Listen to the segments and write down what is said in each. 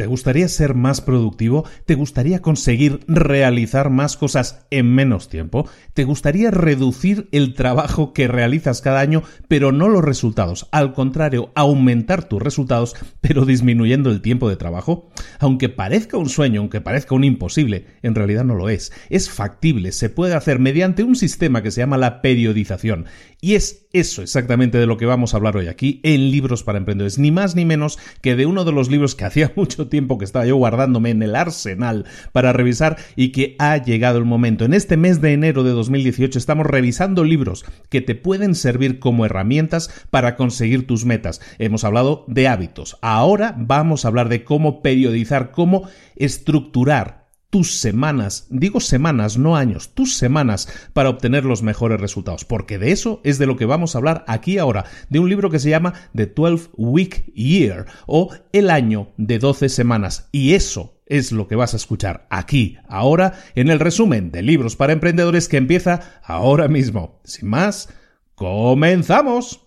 ¿Te gustaría ser más productivo? ¿Te gustaría conseguir realizar más cosas en menos tiempo? ¿Te gustaría reducir el trabajo que realizas cada año, pero no los resultados? Al contrario, aumentar tus resultados, pero disminuyendo el tiempo de trabajo? Aunque parezca un sueño, aunque parezca un imposible, en realidad no lo es. Es factible, se puede hacer mediante un sistema que se llama la periodización. Y es eso exactamente de lo que vamos a hablar hoy aquí en Libros para Emprendedores, ni más ni menos que de uno de los libros que hacía mucho tiempo que estaba yo guardándome en el arsenal para revisar y que ha llegado el momento. En este mes de enero de 2018 estamos revisando libros que te pueden servir como herramientas para conseguir tus metas. Hemos hablado de hábitos. Ahora vamos a hablar de cómo periodizar, cómo estructurar tus semanas, digo semanas, no años, tus semanas para obtener los mejores resultados, porque de eso es de lo que vamos a hablar aquí ahora, de un libro que se llama The 12 Week Year o El año de 12 semanas, y eso es lo que vas a escuchar aquí, ahora, en el resumen de libros para emprendedores que empieza ahora mismo. Sin más, comenzamos.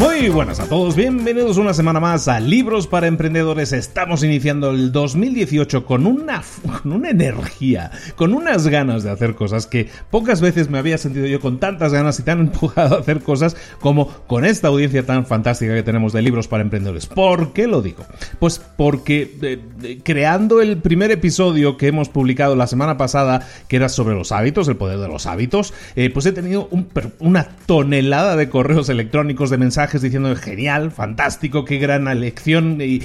Muy buenas a todos, bienvenidos una semana más a Libros para Emprendedores. Estamos iniciando el 2018 con una, con una energía, con unas ganas de hacer cosas que pocas veces me había sentido yo con tantas ganas y tan empujado a hacer cosas como con esta audiencia tan fantástica que tenemos de Libros para Emprendedores. ¿Por qué lo digo? Pues porque eh, creando el primer episodio que hemos publicado la semana pasada, que era sobre los hábitos, el poder de los hábitos, eh, pues he tenido una tonelada de correos electrónicos, de mensajes, diciendo genial, fantástico, qué gran elección. Y,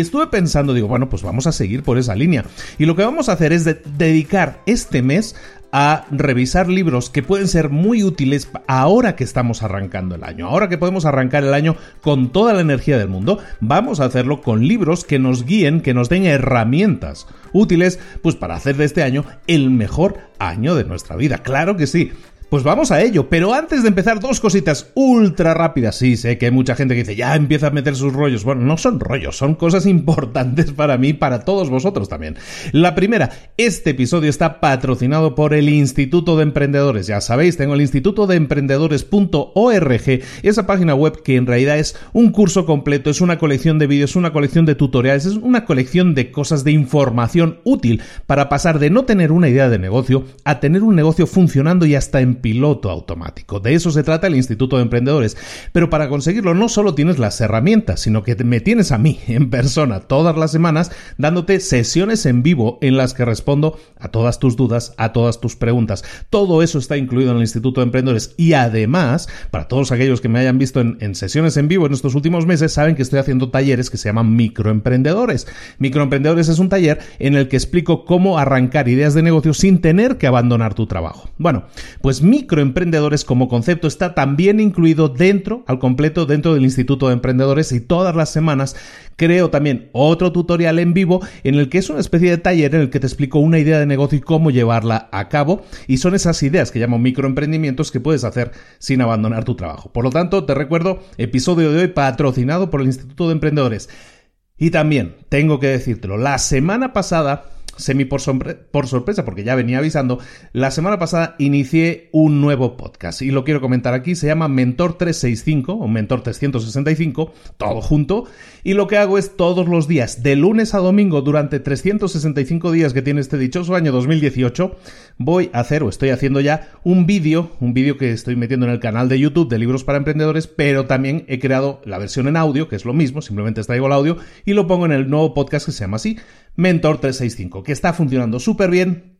estuve pensando, digo, bueno, pues vamos a seguir por esa línea. Y lo que vamos a hacer es dedicar este mes a revisar libros que pueden ser muy útiles ahora que estamos arrancando el año. Ahora que podemos arrancar el año con toda la energía del mundo, vamos a hacerlo con libros que nos guíen, que nos den herramientas útiles, pues para hacer de este año el mejor año de nuestra vida. Claro que sí. Pues vamos a ello, pero antes de empezar, dos cositas ultra rápidas. Sí, sé que hay mucha gente que dice, ya empieza a meter sus rollos. Bueno, no son rollos, son cosas importantes para mí, para todos vosotros también. La primera, este episodio está patrocinado por el Instituto de Emprendedores. Ya sabéis, tengo el Instituto de Emprendedores.org, esa página web que en realidad es un curso completo, es una colección de vídeos, una colección de tutoriales, es una colección de cosas de información útil para pasar de no tener una idea de negocio a tener un negocio funcionando y hasta en piloto automático. De eso se trata el Instituto de Emprendedores. Pero para conseguirlo no solo tienes las herramientas, sino que me tienes a mí en persona todas las semanas dándote sesiones en vivo en las que respondo a todas tus dudas, a todas tus preguntas. Todo eso está incluido en el Instituto de Emprendedores y además, para todos aquellos que me hayan visto en, sesiones en vivo en estos últimos meses, saben que estoy haciendo talleres que se llaman microemprendedores. Microemprendedores es un taller en el que explico cómo arrancar ideas de negocio sin tener que abandonar tu trabajo. Bueno, pues microemprendedores como concepto está también incluido dentro, al completo, dentro del Instituto de Emprendedores y todas las semanas creo también otro tutorial en vivo en el que es una especie de taller en el que te explico una idea de negocio y cómo llevarla a cabo y son esas ideas que llamo microemprendimientos que puedes hacer sin abandonar tu trabajo. Por lo tanto, te recuerdo, episodio de hoy patrocinado por el Instituto de Emprendedores. Y también, tengo que decírtelo, la semana pasada semi por, sorpresa, porque ya venía avisando, la semana pasada inicié un nuevo podcast y lo quiero comentar aquí, se llama Mentor 365 o Mentor 365, todo junto, y lo que hago es todos los días, de lunes a domingo, durante 365 días que tiene este dichoso año 2018, voy a hacer o estoy haciendo ya un vídeo, un vídeo que estoy metiendo en el canal de YouTube de Libros para Emprendedores, pero también he creado la versión en audio, que es lo mismo, simplemente traigo el audio y lo pongo en el nuevo podcast que se llama así, Mentor 365, que está funcionando súper bien,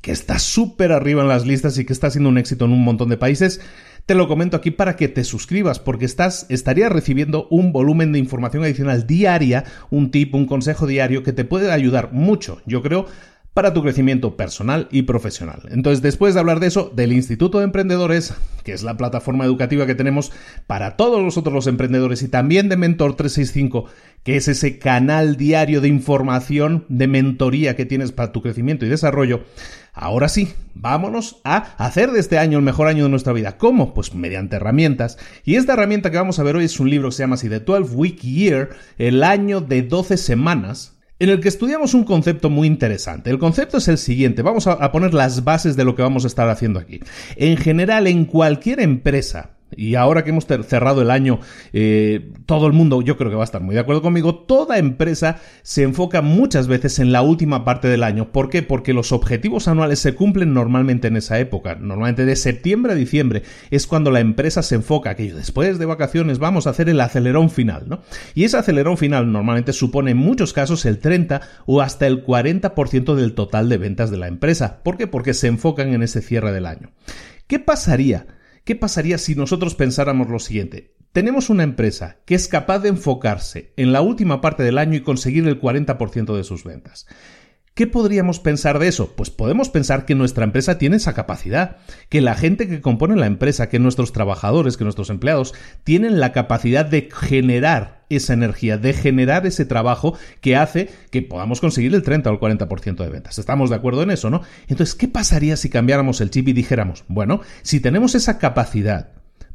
que está súper arriba en las listas y que está siendo un éxito en un montón de países. Te lo comento aquí para que te suscribas, porque estás, estarías recibiendo un volumen de información adicional diaria, un tip, un consejo diario que te puede ayudar mucho, yo creo, para tu crecimiento personal y profesional. Entonces, después de hablar de eso, del Instituto de Emprendedores, que es la plataforma educativa que tenemos para todos nosotros los emprendedores y también de Mentor 365, que es ese canal diario de información, de mentoría que tienes para tu crecimiento y desarrollo, ahora sí, vámonos a hacer de este año el mejor año de nuestra vida. ¿Cómo? Pues mediante herramientas. Y esta herramienta que vamos a ver hoy es un libro que se llama The 12 Week Year, el año de 12 semanas, en el que estudiamos un concepto muy interesante. El concepto es el siguiente, vamos a, poner las bases de lo que vamos a estar haciendo aquí. En general, en cualquier empresa, y ahora que hemos cerrado el año, eh, todo el mundo, yo creo que va a estar muy de acuerdo conmigo, toda empresa se enfoca muchas veces en la última parte del año. ¿Por qué? Porque los objetivos anuales se cumplen normalmente en esa época. Normalmente de septiembre a diciembre es cuando la empresa se enfoca, que después de vacaciones vamos a hacer el acelerón final, ¿no? Y ese acelerón final normalmente supone en muchos casos el 30 o hasta el 40% del total de ventas de la empresa. ¿Por qué? Porque se enfocan en ese cierre del año. ¿Qué pasaría? ¿Qué pasaría si nosotros pensáramos lo siguiente? Tenemos una empresa que es capaz de enfocarse en la última parte del año y conseguir el 40% de sus ventas. ¿Qué podríamos pensar de eso? Pues podemos pensar que nuestra empresa tiene esa capacidad, que la gente que compone la empresa, que nuestros trabajadores, que nuestros empleados tienen la capacidad de generar esa energía, de generar ese trabajo que hace que podamos conseguir el 30 o el 40% de ventas. Estamos de acuerdo en eso, ¿no? Entonces, ¿qué pasaría si cambiáramos el chip y dijéramos, bueno, si tenemos esa capacidad,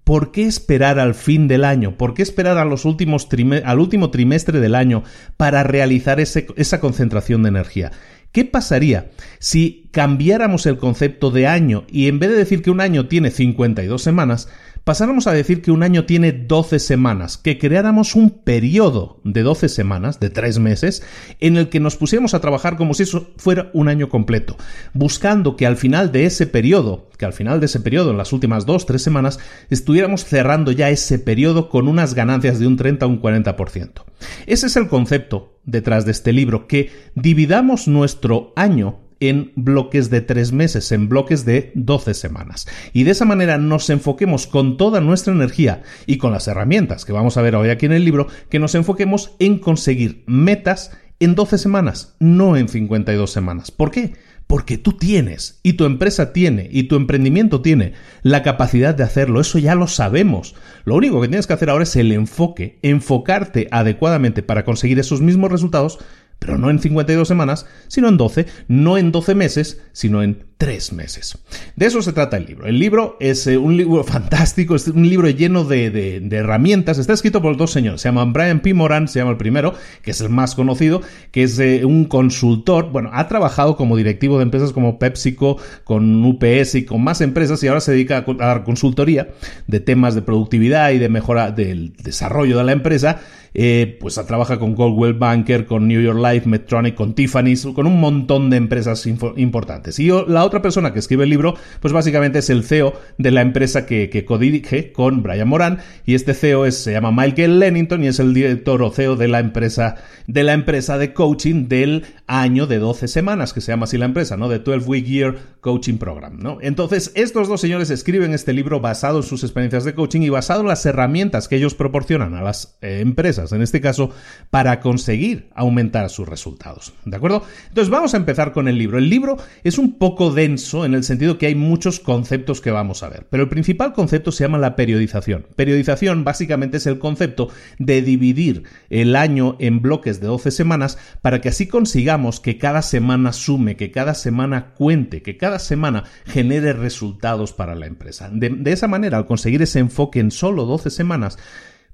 ¿Por qué esperar al fin del año? ¿Por qué esperar al último trimestre del año para realizar esa concentración de energía? ¿Qué pasaría si cambiáramos el concepto de año y en vez de decir que un año tiene 52 semanas, pasáramos a decir que un año tiene 12 semanas, que creáramos un periodo de 12 semanas, de 3 meses, en el que nos pusiéramos a trabajar como si eso fuera un año completo, buscando que al final de ese periodo, que al final de ese periodo, en las últimas 2, 3 semanas, estuviéramos cerrando ya ese periodo con unas ganancias de un 30 o un 40%. Ese es el concepto detrás de este libro, que dividamos nuestro año en bloques de tres meses, en bloques de 12 semanas. Y de esa manera nos enfoquemos con toda nuestra energía y con las herramientas que vamos a ver hoy aquí en el libro, que nos enfoquemos en conseguir metas en 12 semanas, no en 52 semanas. ¿Por qué? Porque tú tienes, y tu empresa tiene, y tu emprendimiento tiene la capacidad de hacerlo. Eso ya lo sabemos. Lo único que tienes que hacer ahora es el enfoque, enfocarte adecuadamente para conseguir esos mismos resultados, pero no en 52 semanas, sino en 12, no en 12 meses, sino en tres meses. De eso se trata el libro. El libro es eh, un libro fantástico, es un libro lleno de, herramientas. Está escrito por dos señores. Se llaman Brian P. Moran, se llama el primero, que es el más conocido, que es eh, un consultor. Bueno, ha trabajado como directivo de empresas como PepsiCo, con UPS y con más empresas y ahora se dedica a, dar consultoría de temas de productividad y de mejora del desarrollo de la empresa. Eh, pues trabaja con Goldwell Banker, con New York Life, Medtronic, con Tiffany's, con un montón de empresas importantes. Y la otra persona que escribe el libro, pues básicamente es el CEO de la empresa que, que codirige con Brian Moran y este CEO se llama Michael Lennington y es el director o CEO de la empresa de la empresa de coaching del año de 12 semanas, que se llama así la empresa, ¿no? De 12 Week Year Coaching Program, ¿no? Entonces, estos dos señores escriben este libro basado en sus experiencias de coaching y basado en las herramientas que ellos proporcionan a las eh, empresas, en este caso, para conseguir aumentar sus resultados, ¿de acuerdo? Entonces, vamos a empezar con el libro. El libro es un poco denso en el sentido que hay muchos conceptos que vamos a ver, pero el principal concepto se llama la periodización. Periodización básicamente es el concepto de dividir el año en bloques de 12 semanas para que así consigamos que cada semana sume, que cada semana cuente, que cada semana genere resultados para la empresa. De, de esa manera, al conseguir ese enfoque en solo 12 semanas,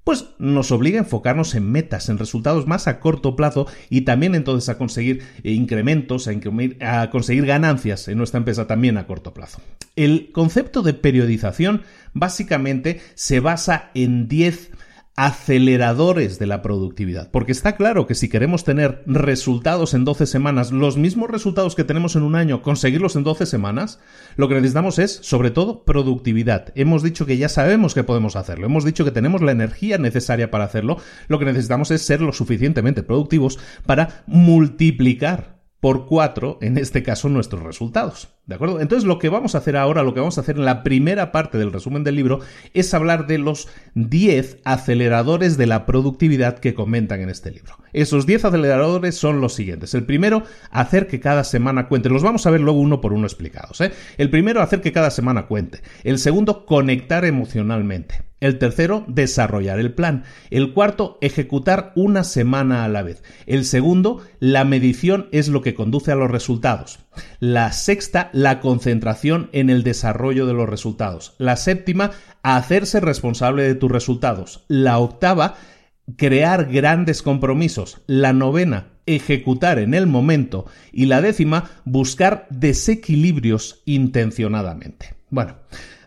pues nos obliga a enfocarnos en metas, en resultados más a corto plazo y también entonces a conseguir incrementos, a, conseguir ganancias en nuestra empresa también a corto plazo. El concepto de periodización básicamente se basa en 10 aceleradores de la productividad. Porque está claro que si queremos tener resultados en 12 semanas, los mismos resultados que tenemos en un año, conseguirlos en 12 semanas, lo que necesitamos es, sobre todo, productividad. Hemos dicho que ya sabemos que podemos hacerlo, hemos dicho que tenemos la energía necesaria para hacerlo, lo que necesitamos es ser lo suficientemente productivos para multiplicar por cuatro, en este caso, nuestros resultados. ¿De acuerdo? Entonces lo que vamos a hacer ahora, lo que vamos a hacer en la primera parte del resumen del libro, es hablar de los 10 aceleradores de la productividad que comentan en este libro. Esos 10 aceleradores son los siguientes. El primero, hacer que cada semana cuente. Los vamos a ver luego uno por uno explicados. ¿eh? El primero, hacer que cada semana cuente. El segundo, conectar emocionalmente. El tercero, desarrollar el plan. El cuarto, ejecutar una semana a la vez. El segundo, la medición es lo que conduce a los resultados. La sexta, la concentración en el desarrollo de los resultados. La séptima, hacerse responsable de tus resultados. La octava, crear grandes compromisos. La novena, ejecutar en el momento. Y la décima, buscar desequilibrios intencionadamente. Bueno,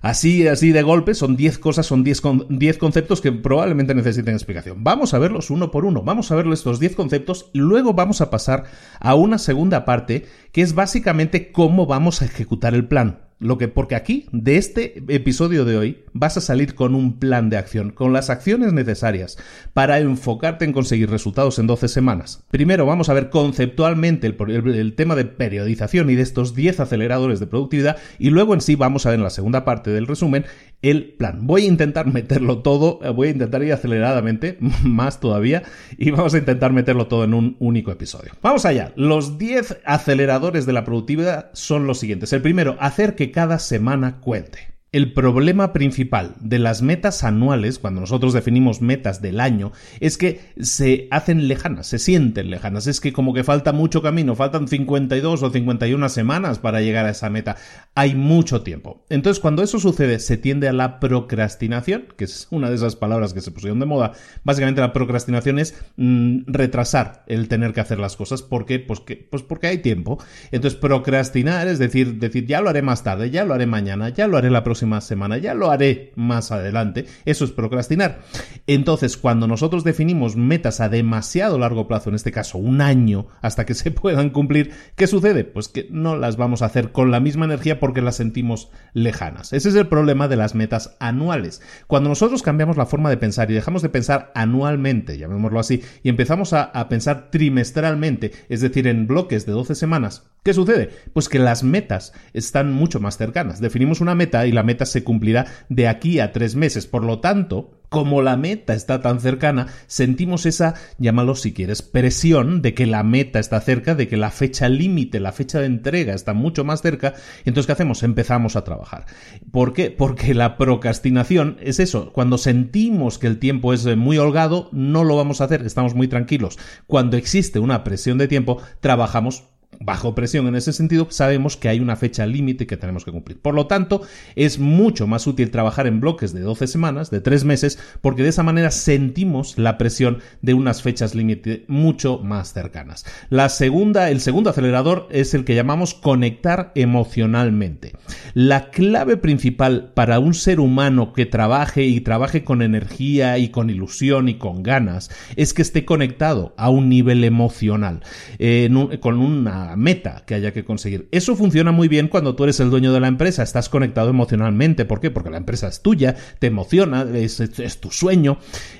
Así, así de golpe, son 10 cosas, son 10 conceptos que probablemente necesiten explicación. Vamos a verlos uno por uno, vamos a ver estos 10 conceptos, luego vamos a pasar a una segunda parte que es básicamente cómo vamos a ejecutar el plan. Lo que, porque aquí, de este episodio de hoy, vas a salir con un plan de acción, con las acciones necesarias para enfocarte en conseguir resultados en 12 semanas. Primero vamos a ver conceptualmente el, tema de periodización y de estos 10 aceleradores de productividad y luego en sí vamos a ver en la segunda parte del resumen el plan. Voy a intentar meterlo todo, eh, voy a intentar ir aceleradamente, más todavía, y vamos a intentar meterlo todo en un único episodio. Vamos allá. Los 10 aceleradores de la productividad son los siguientes. El primero, hacer que cada semana cuente. El problema principal de las metas anuales, cuando nosotros definimos metas del año, es que se hacen lejanas, se sienten lejanas. Es que como que falta mucho camino, faltan 52 o 51 semanas para llegar a esa meta. Hay mucho tiempo. Entonces, cuando eso sucede, se tiende a la procrastinación, que es una de esas palabras que se pusieron de moda. Básicamente la procrastinación es mm, retrasar el tener que hacer las cosas. ¿Por qué? Pues, pues porque hay tiempo. Entonces, procrastinar es decir, decir, ya lo haré más tarde, ya lo haré mañana, ya lo haré la próxima próxima semana, ya lo haré más adelante. Eso es procrastinar. Entonces, cuando nosotros definimos metas a demasiado largo plazo, en este caso un año, hasta que se puedan cumplir, ¿qué sucede? Pues que no las vamos a hacer con la misma energía porque las sentimos lejanas. Ese es el problema de las metas anuales. Cuando nosotros cambiamos la forma de pensar y dejamos de pensar anualmente, llamémoslo así, y empezamos a, a pensar trimestralmente, es decir, en bloques de 12 semanas, ¿Qué sucede? Pues que las metas están mucho más cercanas. Definimos una meta y la meta se cumplirá de aquí a tres meses. Por lo tanto, como la meta está tan cercana, sentimos esa, llámalo si quieres, presión de que la meta está cerca, de que la fecha límite, la fecha de entrega está mucho más cerca. Entonces, ¿qué hacemos? Empezamos a trabajar. ¿Por qué? Porque la procrastinación es eso. Cuando sentimos que el tiempo es muy holgado, no lo vamos a hacer, estamos muy tranquilos. Cuando existe una presión de tiempo, trabajamos bajo presión en ese sentido, sabemos que hay una fecha límite que tenemos que cumplir. Por lo tanto, es mucho más útil trabajar en bloques de 12 semanas, de 3 meses, porque de esa manera sentimos la presión de unas fechas límite mucho más cercanas. La segunda, el segundo acelerador es el que llamamos conectar emocionalmente. La clave principal para un ser humano que trabaje y trabaje con energía y con ilusión y con ganas es que esté conectado a un nivel emocional, eh, con una meta que haya que conseguir. Eso funciona muy bien cuando tú eres el dueño de la empresa, estás conectado emocionalmente. ¿Por qué? Porque la empresa es tuya, te emociona, es, es tu sueño.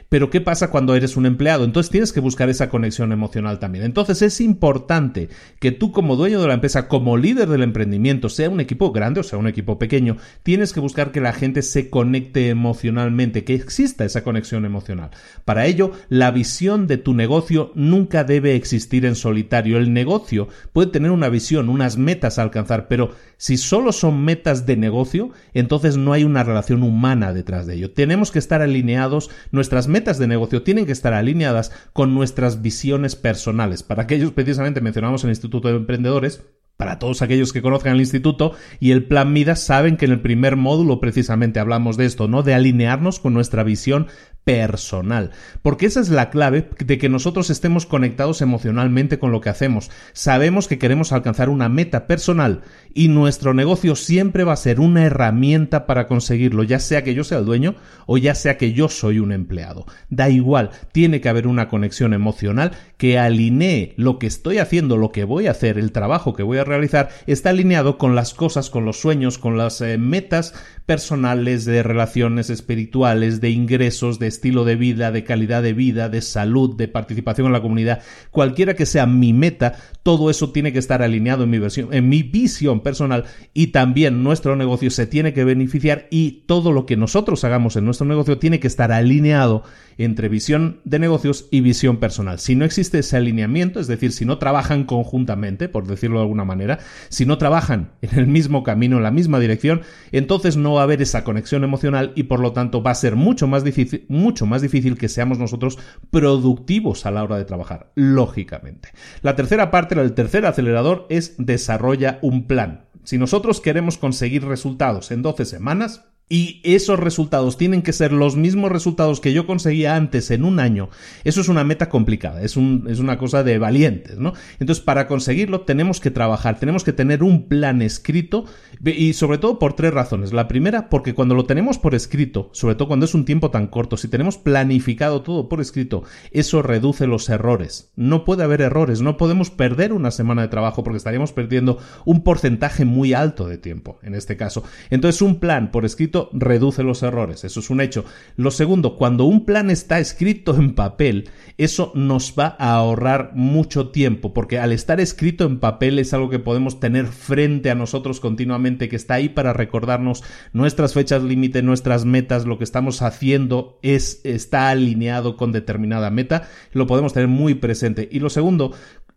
Pero ¿qué pasa cuando eres un empleado? Entonces tienes que buscar esa conexión emocional también. Entonces es importante que tú como dueño de la empresa, como líder del emprendimiento, sea un equipo grande o sea un equipo pequeño, tienes que buscar que la gente se conecte emocionalmente, que exista esa conexión emocional. Para ello, la visión de tu negocio nunca debe existir en solitario. El negocio puede tener una visión, unas metas a alcanzar, pero si solo son metas de negocio, entonces no hay una relación humana detrás de ello. Tenemos que estar alineados nuestras metas metas de negocio tienen que estar alineadas con nuestras visiones personales. Para aquellos, precisamente mencionamos el Instituto de Emprendedores, para todos aquellos que conozcan el instituto y el plan Midas saben que en el primer módulo precisamente hablamos de esto, ¿no? De alinearnos con nuestra visión personal. Porque esa es la clave de que nosotros estemos conectados emocionalmente con lo que hacemos. Sabemos que queremos alcanzar una meta personal y nuestro negocio siempre va a ser una herramienta para conseguirlo, ya sea que yo sea el dueño o ya sea que yo soy un empleado. Da igual, tiene que haber una conexión emocional que alinee lo que estoy haciendo, lo que voy a hacer, el trabajo que voy a realizar, está alineado con las cosas, con los sueños, con las eh, metas personales, de relaciones espirituales, de ingresos, de estilo de vida, de calidad de vida, de salud, de participación en la comunidad, cualquiera que sea mi meta, todo eso tiene que estar alineado en mi, versión, en mi visión personal y también nuestro negocio se tiene que beneficiar y todo lo que nosotros hagamos en nuestro negocio tiene que estar alineado entre visión de negocios y visión personal. Si no existe ese alineamiento, es decir, si no trabajan conjuntamente, por decirlo de alguna manera, si no trabajan en el mismo camino, en la misma dirección, entonces no a haber esa conexión emocional y por lo tanto va a ser mucho más difícil, mucho más difícil que seamos nosotros productivos a la hora de trabajar, lógicamente. La tercera parte, el tercer acelerador es desarrolla un plan. Si nosotros queremos conseguir resultados en 12 semanas, y esos resultados tienen que ser los mismos resultados que yo conseguía antes en un año, eso es una meta complicada, es, un, es una cosa de valientes, ¿no? Entonces, para conseguirlo tenemos que trabajar, tenemos que tener un plan escrito y sobre todo por tres razones. La primera, porque cuando lo tenemos por escrito, sobre todo cuando es un tiempo tan corto, si tenemos planificado todo por escrito, eso reduce los errores. No puede haber errores, no podemos perder una semana de trabajo porque estaríamos perdiendo un porcentaje muy alto de tiempo, en este caso. Entonces, un plan por escrito reduce los errores, eso es un hecho. Lo segundo, cuando un plan está escrito en papel, eso nos va a ahorrar mucho tiempo, porque al estar escrito en papel es algo que podemos tener frente a nosotros continuamente, que está ahí para recordarnos nuestras fechas límite, nuestras metas, lo que estamos haciendo es está alineado con determinada meta, lo podemos tener muy presente. Y lo segundo,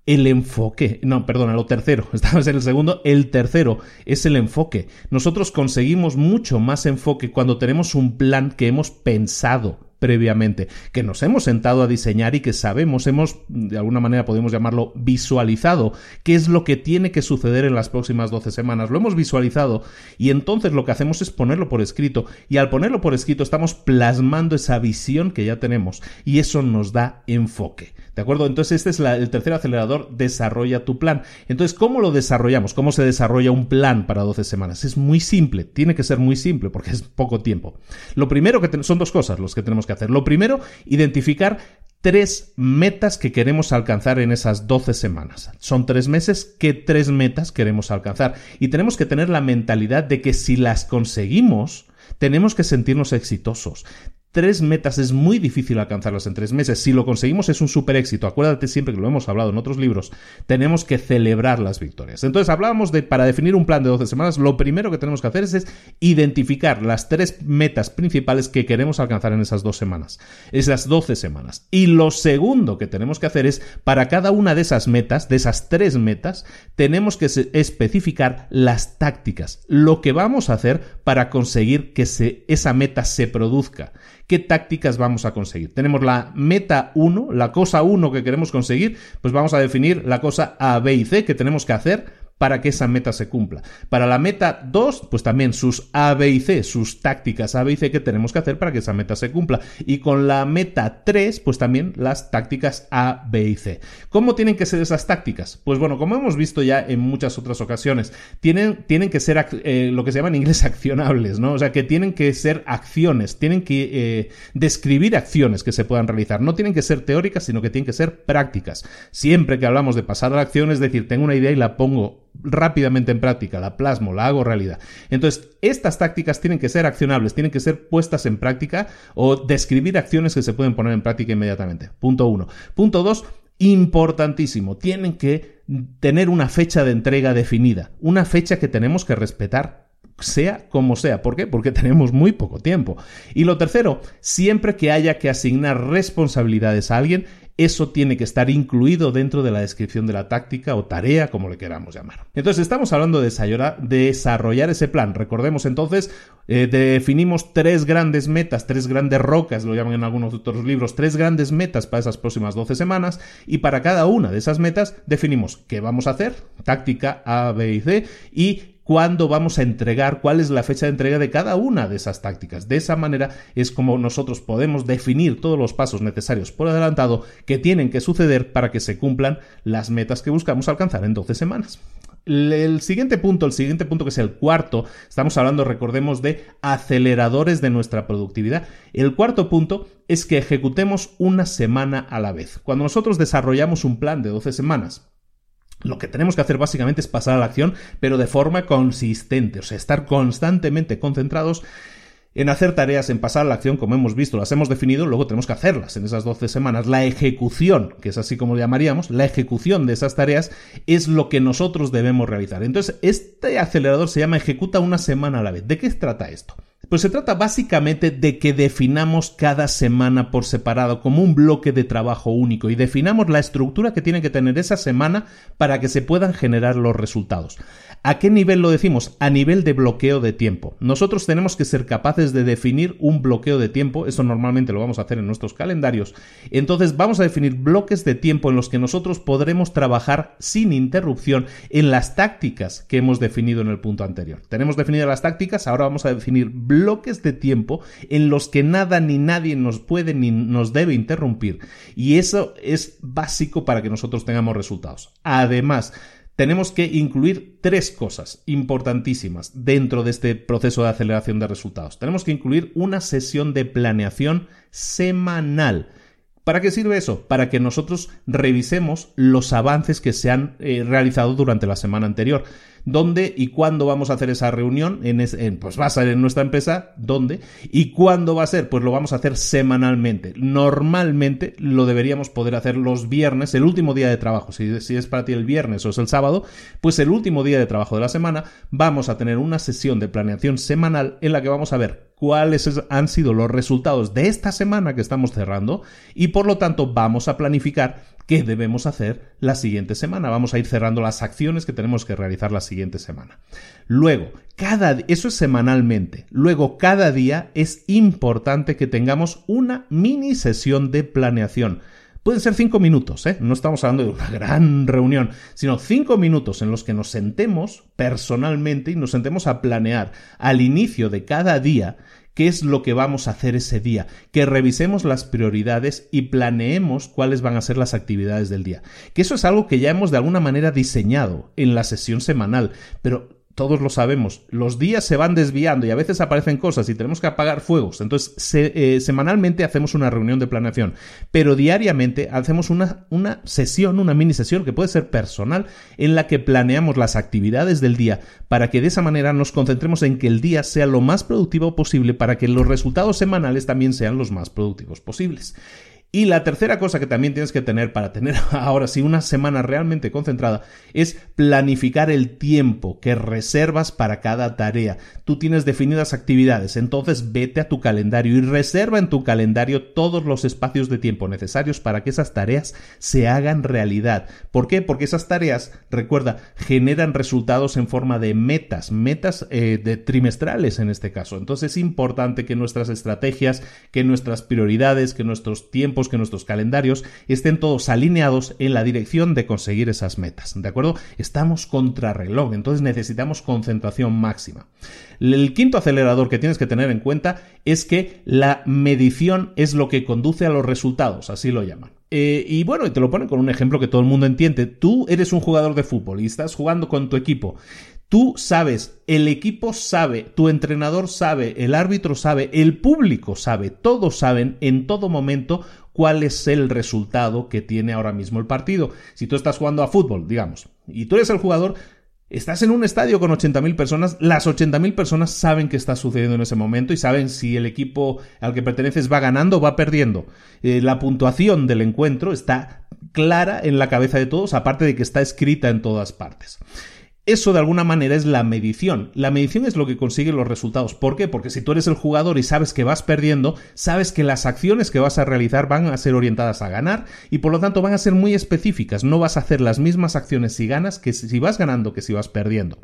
el enfoque. No, perdona, lo tercero. Estamos en el segundo. El tercero es el enfoque. Nosotros conseguimos mucho más enfoque cuando tenemos un plan que hemos pensado previamente, que nos hemos sentado a diseñar y que sabemos, hemos, de alguna manera podemos llamarlo, visualizado qué es lo que tiene que suceder en las próximas 12 semanas. Lo hemos visualizado y entonces lo que hacemos es ponerlo por escrito y al ponerlo por escrito estamos plasmando esa visión que ya tenemos y eso nos da enfoque. ¿De acuerdo? Entonces este es el tercer acelerador, desarrolla tu plan. Entonces, ¿cómo lo desarrollamos? ¿Cómo se desarrolla un plan para 12 semanas? Es muy simple, tiene que ser muy simple porque es poco tiempo. Lo primero que son dos cosas los que tenemos que hacer. Lo primero, identificar tres metas que queremos alcanzar en esas 12 semanas. Son tres meses, ¿qué tres metas queremos alcanzar? Y tenemos que tener la mentalidad de que si las conseguimos, tenemos que sentirnos exitosos tres metas es muy difícil alcanzarlas en tres meses. Si lo conseguimos es un super éxito. Acuérdate siempre que lo hemos hablado en otros libros. Tenemos que celebrar las victorias. Entonces hablábamos de, para definir un plan de 12 semanas, lo primero que tenemos que hacer es, identificar las tres metas principales que queremos alcanzar en esas dos semanas. Esas 12 semanas. Y lo segundo que tenemos que hacer es, para cada una de esas metas, de esas tres metas, tenemos que especificar las tácticas. Lo que vamos a hacer para conseguir que esa meta se produzca qué tácticas vamos a conseguir. Tenemos la meta 1, la cosa 1 que queremos conseguir, pues vamos a definir la cosa A, B y C que tenemos que hacer para que esa meta se cumpla. Para la meta 2, pues también sus A, B y C, sus tácticas A, B y C que tenemos que hacer para que esa meta se cumpla. Y con la meta 3, pues también las tácticas A, B y C. ¿Cómo tienen que ser esas tácticas? Pues bueno, como hemos visto ya en muchas otras ocasiones, tienen, tienen que ser eh, lo que se llama en inglés accionables, ¿no? O sea, que tienen que ser acciones, tienen que eh, describir acciones que se puedan realizar. No tienen que ser teóricas, sino que tienen que ser prácticas. Siempre que hablamos de pasar a la acción, es decir, tengo una idea y la pongo rápidamente en práctica, la plasmo, la hago realidad. Entonces, estas tácticas tienen que ser accionables, tienen que ser puestas en práctica o describir acciones que se pueden poner en práctica inmediatamente. Punto uno. Punto dos, importantísimo, tienen que tener una fecha de entrega definida, una fecha que tenemos que respetar sea como sea. ¿Por qué? Porque tenemos muy poco tiempo. Y lo tercero, siempre que haya que asignar responsabilidades a alguien, eso tiene que estar incluido dentro de la descripción de la táctica o tarea, como le queramos llamar. Entonces, estamos hablando de desarrollar ese plan. Recordemos entonces, eh, definimos tres grandes metas, tres grandes rocas, lo llaman en algunos otros libros, tres grandes metas para esas próximas 12 semanas y para cada una de esas metas definimos qué vamos a hacer, táctica A, B y C y cuándo vamos a entregar, cuál es la fecha de entrega de cada una de esas tácticas. De esa manera es como nosotros podemos definir todos los pasos necesarios por adelantado que tienen que suceder para que se cumplan las metas que buscamos alcanzar en 12 semanas. El siguiente punto, el siguiente punto que es el cuarto, estamos hablando, recordemos, de aceleradores de nuestra productividad. El cuarto punto es que ejecutemos una semana a la vez. Cuando nosotros desarrollamos un plan de 12 semanas, lo que tenemos que hacer básicamente es pasar a la acción, pero de forma consistente, o sea, estar constantemente concentrados en hacer tareas, en pasar a la acción, como hemos visto, las hemos definido, luego tenemos que hacerlas en esas 12 semanas. La ejecución, que es así como lo llamaríamos, la ejecución de esas tareas es lo que nosotros debemos realizar. Entonces, este acelerador se llama Ejecuta una semana a la vez. ¿De qué trata esto? Pues se trata básicamente de que definamos cada semana por separado como un bloque de trabajo único y definamos la estructura que tiene que tener esa semana para que se puedan generar los resultados. ¿A qué nivel lo decimos? A nivel de bloqueo de tiempo. Nosotros tenemos que ser capaces de definir un bloqueo de tiempo, eso normalmente lo vamos a hacer en nuestros calendarios. Entonces vamos a definir bloques de tiempo en los que nosotros podremos trabajar sin interrupción en las tácticas que hemos definido en el punto anterior. Tenemos definidas las tácticas, ahora vamos a definir bloques de tiempo en los que nada ni nadie nos puede ni nos debe interrumpir. Y eso es básico para que nosotros tengamos resultados. Además, tenemos que incluir tres cosas importantísimas dentro de este proceso de aceleración de resultados. Tenemos que incluir una sesión de planeación semanal. ¿Para qué sirve eso? Para que nosotros revisemos los avances que se han eh, realizado durante la semana anterior dónde y cuándo vamos a hacer esa reunión, en, pues va a ser en nuestra empresa, dónde y cuándo va a ser, pues lo vamos a hacer semanalmente. Normalmente lo deberíamos poder hacer los viernes, el último día de trabajo, si, si es para ti el viernes o es el sábado, pues el último día de trabajo de la semana vamos a tener una sesión de planeación semanal en la que vamos a ver cuáles han sido los resultados de esta semana que estamos cerrando y por lo tanto vamos a planificar qué debemos hacer la siguiente semana. Vamos a ir cerrando las acciones que tenemos que realizar la siguiente semana. Luego, cada eso es semanalmente. Luego, cada día es importante que tengamos una mini sesión de planeación. Pueden ser cinco minutos, ¿eh? no estamos hablando de una gran reunión, sino cinco minutos en los que nos sentemos personalmente y nos sentemos a planear al inicio de cada día qué es lo que vamos a hacer ese día, que revisemos las prioridades y planeemos cuáles van a ser las actividades del día. Que eso es algo que ya hemos de alguna manera diseñado en la sesión semanal, pero todos lo sabemos, los días se van desviando y a veces aparecen cosas y tenemos que apagar fuegos. Entonces, eh, semanalmente hacemos una reunión de planeación, pero diariamente hacemos una, una sesión, una mini sesión que puede ser personal, en la que planeamos las actividades del día para que de esa manera nos concentremos en que el día sea lo más productivo posible para que los resultados semanales también sean los más productivos posibles. Y la tercera cosa que también tienes que tener para tener ahora sí una semana realmente concentrada es planificar el tiempo que reservas para cada tarea. Tú tienes definidas actividades, entonces vete a tu calendario y reserva en tu calendario todos los espacios de tiempo necesarios para que esas tareas se hagan realidad. ¿Por qué? Porque esas tareas, recuerda, generan resultados en forma de metas, metas eh, de trimestrales en este caso. Entonces es importante que nuestras estrategias, que nuestras prioridades, que nuestros tiempos que nuestros calendarios estén todos alineados en la dirección de conseguir esas metas. ¿De acuerdo? Estamos contra reloj, entonces necesitamos concentración máxima. El quinto acelerador que tienes que tener en cuenta es que la medición es lo que conduce a los resultados, así lo llaman. Eh, y bueno, y te lo ponen con un ejemplo que todo el mundo entiende. Tú eres un jugador de fútbol y estás jugando con tu equipo. Tú sabes, el equipo sabe, tu entrenador sabe, el árbitro sabe, el público sabe, todos saben en todo momento cuál es el resultado que tiene ahora mismo el partido. Si tú estás jugando a fútbol, digamos, y tú eres el jugador, Estás en un estadio con 80.000 personas, las 80.000 personas saben qué está sucediendo en ese momento y saben si el equipo al que perteneces va ganando o va perdiendo. Eh, la puntuación del encuentro está clara en la cabeza de todos, aparte de que está escrita en todas partes. Eso de alguna manera es la medición. La medición es lo que consigue los resultados. ¿Por qué? Porque si tú eres el jugador y sabes que vas perdiendo, sabes que las acciones que vas a realizar van a ser orientadas a ganar y por lo tanto van a ser muy específicas. No vas a hacer las mismas acciones si ganas que si vas ganando que si vas perdiendo.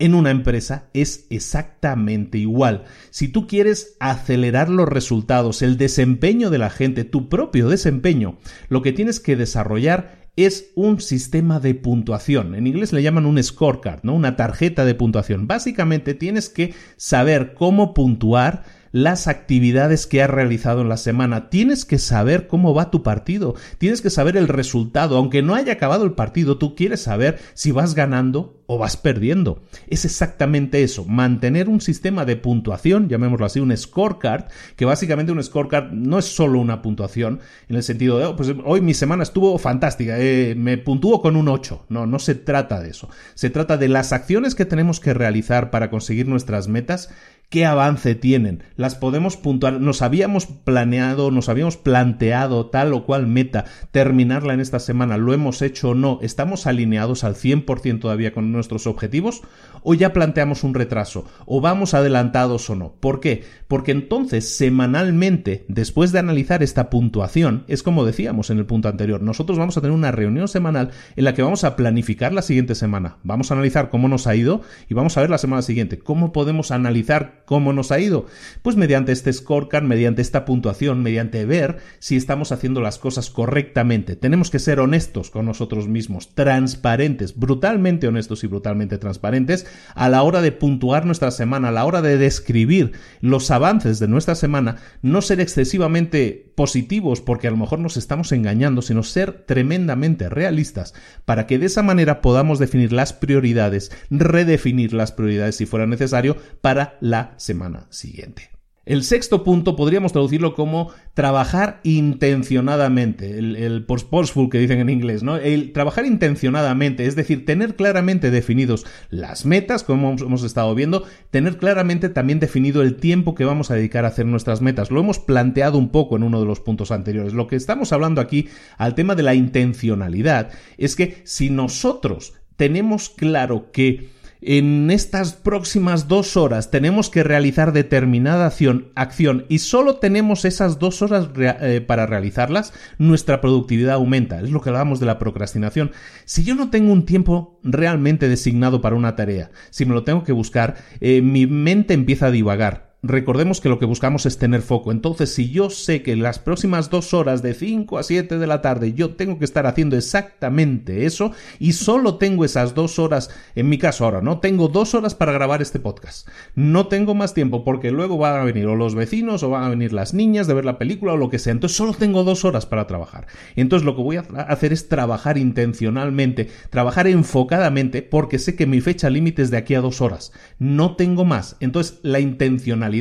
En una empresa es exactamente igual. Si tú quieres acelerar los resultados, el desempeño de la gente, tu propio desempeño, lo que tienes que desarrollar es un sistema de puntuación. En inglés le llaman un scorecard, ¿no? Una tarjeta de puntuación. Básicamente tienes que saber cómo puntuar las actividades que has realizado en la semana. Tienes que saber cómo va tu partido. Tienes que saber el resultado. Aunque no haya acabado el partido, tú quieres saber si vas ganando o vas perdiendo. Es exactamente eso. Mantener un sistema de puntuación, llamémoslo así, un scorecard, que básicamente un scorecard no es solo una puntuación, en el sentido de, oh, pues hoy mi semana estuvo fantástica, eh, me puntúo con un 8. No, no se trata de eso. Se trata de las acciones que tenemos que realizar para conseguir nuestras metas qué avance tienen. Las podemos puntuar. Nos habíamos planeado, nos habíamos planteado tal o cual meta, terminarla en esta semana. ¿Lo hemos hecho o no? ¿Estamos alineados al 100% todavía con nuestros objetivos? ¿O ya planteamos un retraso? ¿O vamos adelantados o no? ¿Por qué? Porque entonces, semanalmente, después de analizar esta puntuación, es como decíamos en el punto anterior, nosotros vamos a tener una reunión semanal en la que vamos a planificar la siguiente semana. Vamos a analizar cómo nos ha ido y vamos a ver la semana siguiente cómo podemos analizar ¿Cómo nos ha ido? Pues mediante este scorecard, mediante esta puntuación, mediante ver si estamos haciendo las cosas correctamente. Tenemos que ser honestos con nosotros mismos, transparentes, brutalmente honestos y brutalmente transparentes a la hora de puntuar nuestra semana, a la hora de describir los avances de nuestra semana, no ser excesivamente positivos porque a lo mejor nos estamos engañando, sino ser tremendamente realistas para que de esa manera podamos definir las prioridades, redefinir las prioridades si fuera necesario para la semana siguiente. El sexto punto podríamos traducirlo como trabajar intencionadamente, el, el purposeful que dicen en inglés, ¿no? El trabajar intencionadamente, es decir, tener claramente definidos las metas, como hemos estado viendo, tener claramente también definido el tiempo que vamos a dedicar a hacer nuestras metas. Lo hemos planteado un poco en uno de los puntos anteriores. Lo que estamos hablando aquí al tema de la intencionalidad es que si nosotros tenemos claro que en estas próximas dos horas tenemos que realizar determinada acción, acción y solo tenemos esas dos horas eh, para realizarlas, nuestra productividad aumenta. Es lo que hablábamos de la procrastinación. Si yo no tengo un tiempo realmente designado para una tarea, si me lo tengo que buscar, eh, mi mente empieza a divagar recordemos que lo que buscamos es tener foco. Entonces, si yo sé que las próximas dos horas de 5 a 7 de la tarde yo tengo que estar haciendo exactamente eso y solo tengo esas dos horas, en mi caso ahora, ¿no? Tengo dos horas para grabar este podcast. No tengo más tiempo porque luego van a venir o los vecinos o van a venir las niñas de ver la película o lo que sea. Entonces, solo tengo dos horas para trabajar. Entonces, lo que voy a hacer es trabajar intencionalmente, trabajar enfocadamente porque sé que mi fecha límite es de aquí a dos horas. No tengo más. Entonces, la intencionalidad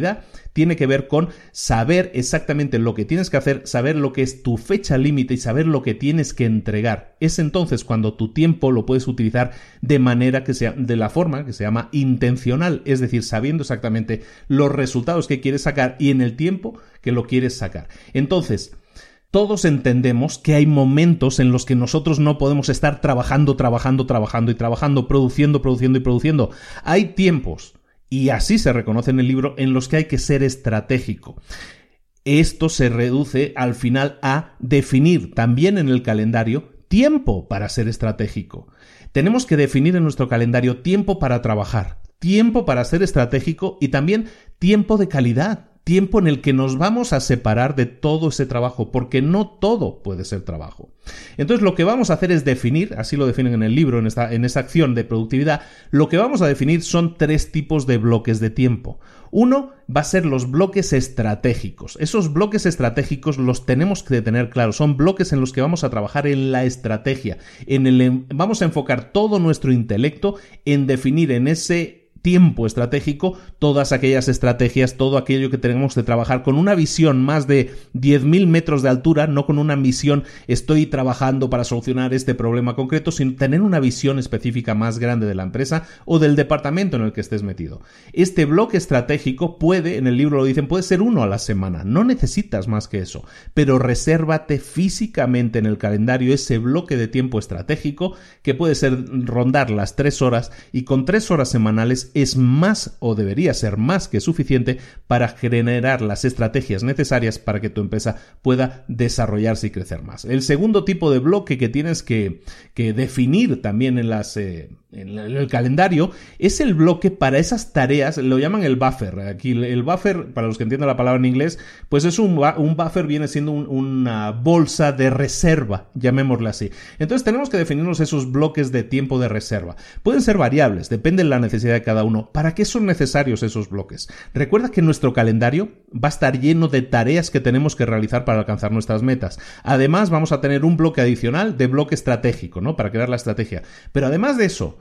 tiene que ver con saber exactamente lo que tienes que hacer, saber lo que es tu fecha límite y saber lo que tienes que entregar. Es entonces cuando tu tiempo lo puedes utilizar de manera que sea, de la forma que se llama intencional, es decir, sabiendo exactamente los resultados que quieres sacar y en el tiempo que lo quieres sacar. Entonces, todos entendemos que hay momentos en los que nosotros no podemos estar trabajando, trabajando, trabajando y trabajando, produciendo, produciendo y produciendo. Hay tiempos y así se reconoce en el libro, en los que hay que ser estratégico. Esto se reduce al final a definir también en el calendario tiempo para ser estratégico. Tenemos que definir en nuestro calendario tiempo para trabajar, tiempo para ser estratégico y también tiempo de calidad tiempo en el que nos vamos a separar de todo ese trabajo, porque no todo puede ser trabajo. Entonces lo que vamos a hacer es definir, así lo definen en el libro, en esta, en esa acción de productividad, lo que vamos a definir son tres tipos de bloques de tiempo. Uno va a ser los bloques estratégicos. Esos bloques estratégicos los tenemos que tener claros. Son bloques en los que vamos a trabajar en la estrategia. En el, vamos a enfocar todo nuestro intelecto en definir en ese tiempo estratégico todas aquellas estrategias, todo aquello que tenemos que trabajar con una visión más de 10.000 metros de altura, no con una misión estoy trabajando para solucionar este problema concreto, sino tener una visión específica más grande de la empresa o del departamento en el que estés metido. Este bloque estratégico puede, en el libro lo dicen, puede ser uno a la semana, no necesitas más que eso, pero resérvate físicamente en el calendario ese bloque de tiempo estratégico que puede ser rondar las tres horas y con tres horas semanales es más o debería ser más que suficiente para generar las estrategias necesarias para que tu empresa pueda desarrollarse y crecer más. El segundo tipo de bloque que tienes que, definir también en las... Eh, el calendario es el bloque para esas tareas, lo llaman el buffer. Aquí el buffer, para los que entiendan la palabra en inglés, pues es un, un buffer, viene siendo una bolsa de reserva, llamémosle así. Entonces tenemos que definirnos esos bloques de tiempo de reserva. Pueden ser variables, depende de la necesidad de cada uno. ¿Para qué son necesarios esos bloques? Recuerda que nuestro calendario va a estar lleno de tareas que tenemos que realizar para alcanzar nuestras metas. Además, vamos a tener un bloque adicional de bloque estratégico, ¿no? Para crear la estrategia. Pero además de eso,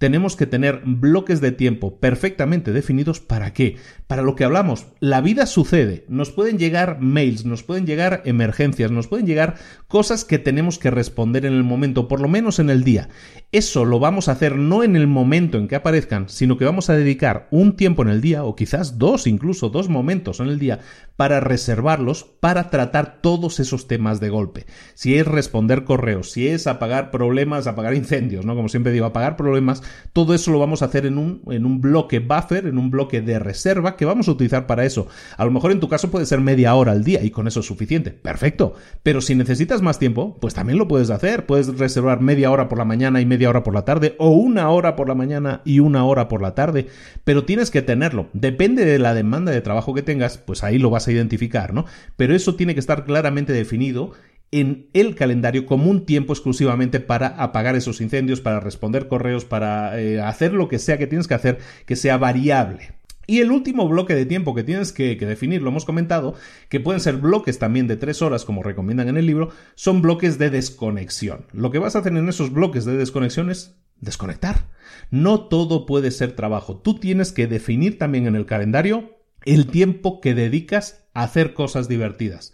tenemos que tener bloques de tiempo perfectamente definidos para qué. Para lo que hablamos, la vida sucede, nos pueden llegar mails, nos pueden llegar emergencias, nos pueden llegar cosas que tenemos que responder en el momento, por lo menos en el día. Eso lo vamos a hacer no en el momento en que aparezcan, sino que vamos a dedicar un tiempo en el día, o quizás dos, incluso dos momentos en el día, para reservarlos, para tratar todos esos temas de golpe. Si es responder correos, si es apagar problemas, apagar incendios, ¿no? Como siempre digo, apagar problemas, todo eso lo vamos a hacer en un, en un bloque buffer, en un bloque de reserva que vamos a utilizar para eso. A lo mejor en tu caso puede ser media hora al día y con eso es suficiente. Perfecto. Pero si necesitas más tiempo, pues también lo puedes hacer. Puedes reservar media hora por la mañana y media hora por la tarde o una hora por la mañana y una hora por la tarde, pero tienes que tenerlo. Depende de la demanda de trabajo que tengas, pues ahí lo vas a identificar, ¿no? Pero eso tiene que estar claramente definido en el calendario como un tiempo exclusivamente para apagar esos incendios, para responder correos, para eh, hacer lo que sea que tienes que hacer que sea variable. Y el último bloque de tiempo que tienes que, definir, lo hemos comentado, que pueden ser bloques también de tres horas, como recomiendan en el libro, son bloques de desconexión. Lo que vas a hacer en esos bloques de desconexión es desconectar. No todo puede ser trabajo. Tú tienes que definir también en el calendario el tiempo que dedicas a hacer cosas divertidas.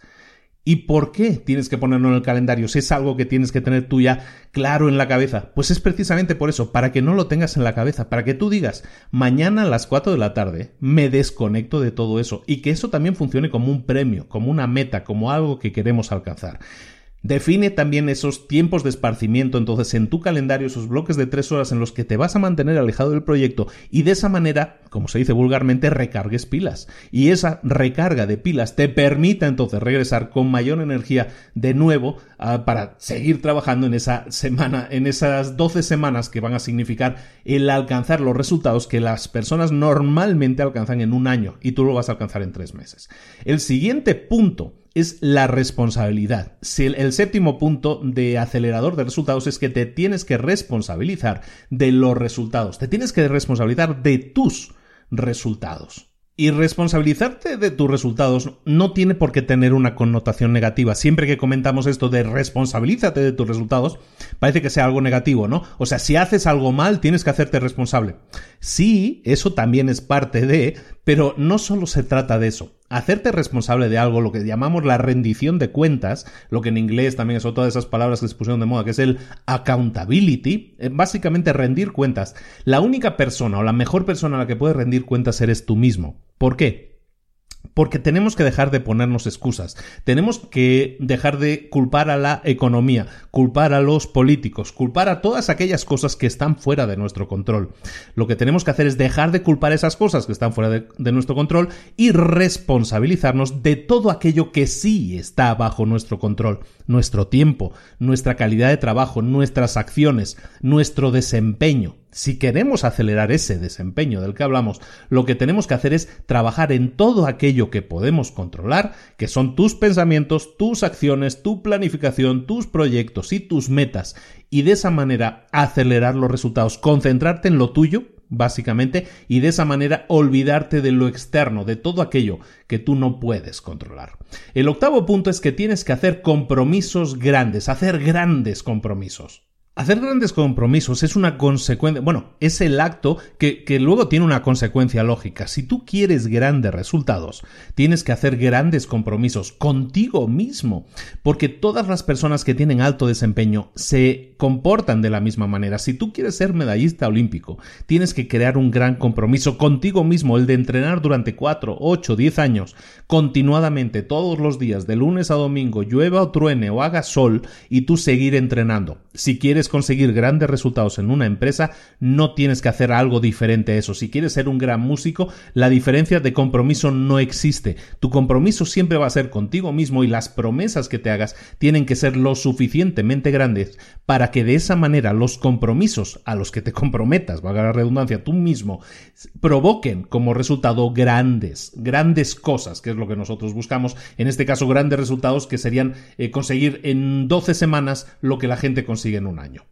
¿Y por qué tienes que ponerlo en el calendario? Si es algo que tienes que tener tú ya claro en la cabeza. Pues es precisamente por eso, para que no lo tengas en la cabeza, para que tú digas, mañana a las 4 de la tarde me desconecto de todo eso y que eso también funcione como un premio, como una meta, como algo que queremos alcanzar. Define también esos tiempos de esparcimiento, entonces en tu calendario, esos bloques de tres horas en los que te vas a mantener alejado del proyecto y de esa manera, como se dice vulgarmente, recargues pilas. Y esa recarga de pilas te permita entonces regresar con mayor energía de nuevo ah, para seguir trabajando en esa semana, en esas 12 semanas que van a significar el alcanzar los resultados que las personas normalmente alcanzan en un año y tú lo vas a alcanzar en tres meses. El siguiente punto es la responsabilidad. El, séptimo punto de acelerador de resultados es que te tienes que responsabilizar de los resultados, te tienes que responsabilizar de tus resultados. Y responsabilizarte de tus resultados no tiene por qué tener una connotación negativa. Siempre que comentamos esto de responsabilízate de tus resultados, parece que sea algo negativo, ¿no? O sea, si haces algo mal, tienes que hacerte responsable. Sí, eso también es parte de, pero no solo se trata de eso. Hacerte responsable de algo, lo que llamamos la rendición de cuentas, lo que en inglés también son todas esas palabras que se pusieron de moda, que es el accountability, eh, básicamente rendir cuentas. La única persona o la mejor persona a la que puedes rendir cuentas eres tú mismo. ¿Por qué? Porque tenemos que dejar de ponernos excusas, tenemos que dejar de culpar a la economía, culpar a los políticos, culpar a todas aquellas cosas que están fuera de nuestro control. Lo que tenemos que hacer es dejar de culpar esas cosas que están fuera de, de nuestro control y responsabilizarnos de todo aquello que sí está bajo nuestro control, nuestro tiempo, nuestra calidad de trabajo, nuestras acciones, nuestro desempeño. Si queremos acelerar ese desempeño del que hablamos, lo que tenemos que hacer es trabajar en todo aquello que podemos controlar, que son tus pensamientos, tus acciones, tu planificación, tus proyectos y tus metas, y de esa manera acelerar los resultados, concentrarte en lo tuyo, básicamente, y de esa manera olvidarte de lo externo, de todo aquello que tú no puedes controlar. El octavo punto es que tienes que hacer compromisos grandes, hacer grandes compromisos. Hacer grandes compromisos es una consecuencia, bueno, es el acto que, que, luego tiene una consecuencia lógica. Si tú quieres grandes resultados, tienes que hacer grandes compromisos contigo mismo, porque todas las personas que tienen alto desempeño se comportan de la misma manera. Si tú quieres ser medallista olímpico, tienes que crear un gran compromiso contigo mismo, el de entrenar durante 4, 8, 10 años, continuadamente, todos los días, de lunes a domingo, llueva o truene o haga sol, y tú seguir entrenando. Si quieres conseguir grandes resultados en una empresa, no tienes que hacer algo diferente a eso. Si quieres ser un gran músico, la diferencia de compromiso no existe. Tu compromiso siempre va a ser contigo mismo y las promesas que te hagas tienen que ser lo suficientemente grandes para que de esa manera los compromisos a los que te comprometas, valga la redundancia, tú mismo, provoquen como resultado grandes, grandes cosas, que es lo que nosotros buscamos. En este caso, grandes resultados que serían eh, conseguir en 12 semanas lo que la gente consigue en un año.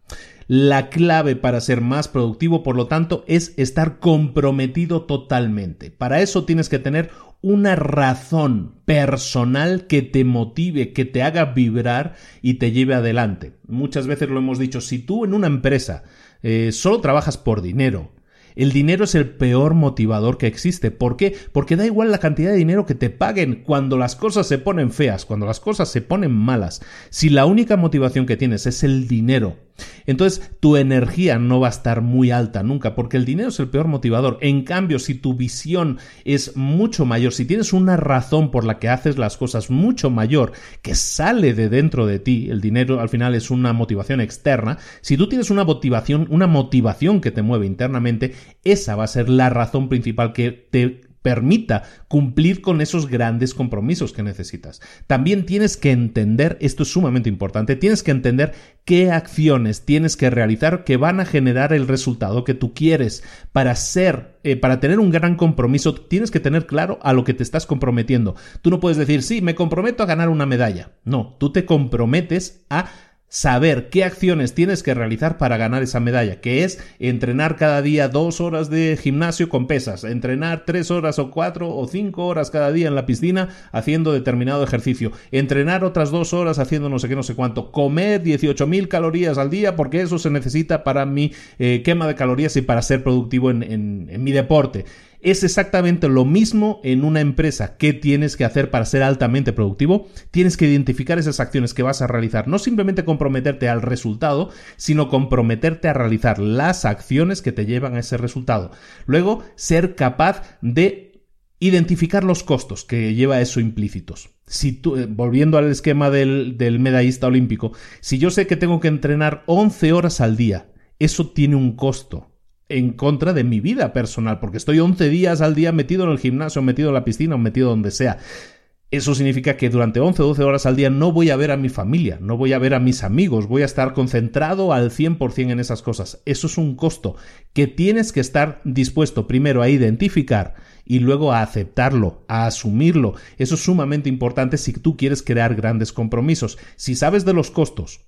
La clave para ser más productivo, por lo tanto, es estar comprometido totalmente. Para eso tienes que tener una razón personal que te motive, que te haga vibrar y te lleve adelante. Muchas veces lo hemos dicho, si tú en una empresa eh, solo trabajas por dinero, el dinero es el peor motivador que existe. ¿Por qué? Porque da igual la cantidad de dinero que te paguen cuando las cosas se ponen feas, cuando las cosas se ponen malas. Si la única motivación que tienes es el dinero, entonces tu energía no va a estar muy alta nunca, porque el dinero es el peor motivador. En cambio, si tu visión es mucho mayor, si tienes una razón por la que haces las cosas mucho mayor, que sale de dentro de ti, el dinero al final es una motivación externa, si tú tienes una motivación, una motivación que te mueve internamente, esa va a ser la razón principal que te permita cumplir con esos grandes compromisos que necesitas. También tienes que entender, esto es sumamente importante, tienes que entender qué acciones tienes que realizar que van a generar el resultado que tú quieres. Para ser, eh, para tener un gran compromiso, tienes que tener claro a lo que te estás comprometiendo. Tú no puedes decir, sí, me comprometo a ganar una medalla. No, tú te comprometes a saber qué acciones tienes que realizar para ganar esa medalla, que es entrenar cada día dos horas de gimnasio con pesas, entrenar tres horas o cuatro o cinco horas cada día en la piscina haciendo determinado ejercicio, entrenar otras dos horas haciendo no sé qué, no sé cuánto, comer 18.000 calorías al día porque eso se necesita para mi eh, quema de calorías y para ser productivo en, en mi deporte. Es exactamente lo mismo en una empresa. ¿Qué tienes que hacer para ser altamente productivo? Tienes que identificar esas acciones que vas a realizar. No simplemente comprometerte al resultado, sino comprometerte a realizar las acciones que te llevan a ese resultado. Luego, ser capaz de Identificar los costos que lleva eso implícitos. Si tú, eh, volviendo al esquema del, del medallista olímpico, si yo sé que tengo que entrenar 11 horas al día, eso tiene un costo en contra de mi vida personal, porque estoy 11 días al día metido en el gimnasio, metido en la piscina o metido donde sea. Eso significa que durante 11 o 12 horas al día no voy a ver a mi familia, no voy a ver a mis amigos, voy a estar concentrado al 100% en esas cosas. Eso es un costo que tienes que estar dispuesto primero a identificar y luego a aceptarlo, a asumirlo. Eso es sumamente importante si tú quieres crear grandes compromisos. Si sabes de los costos,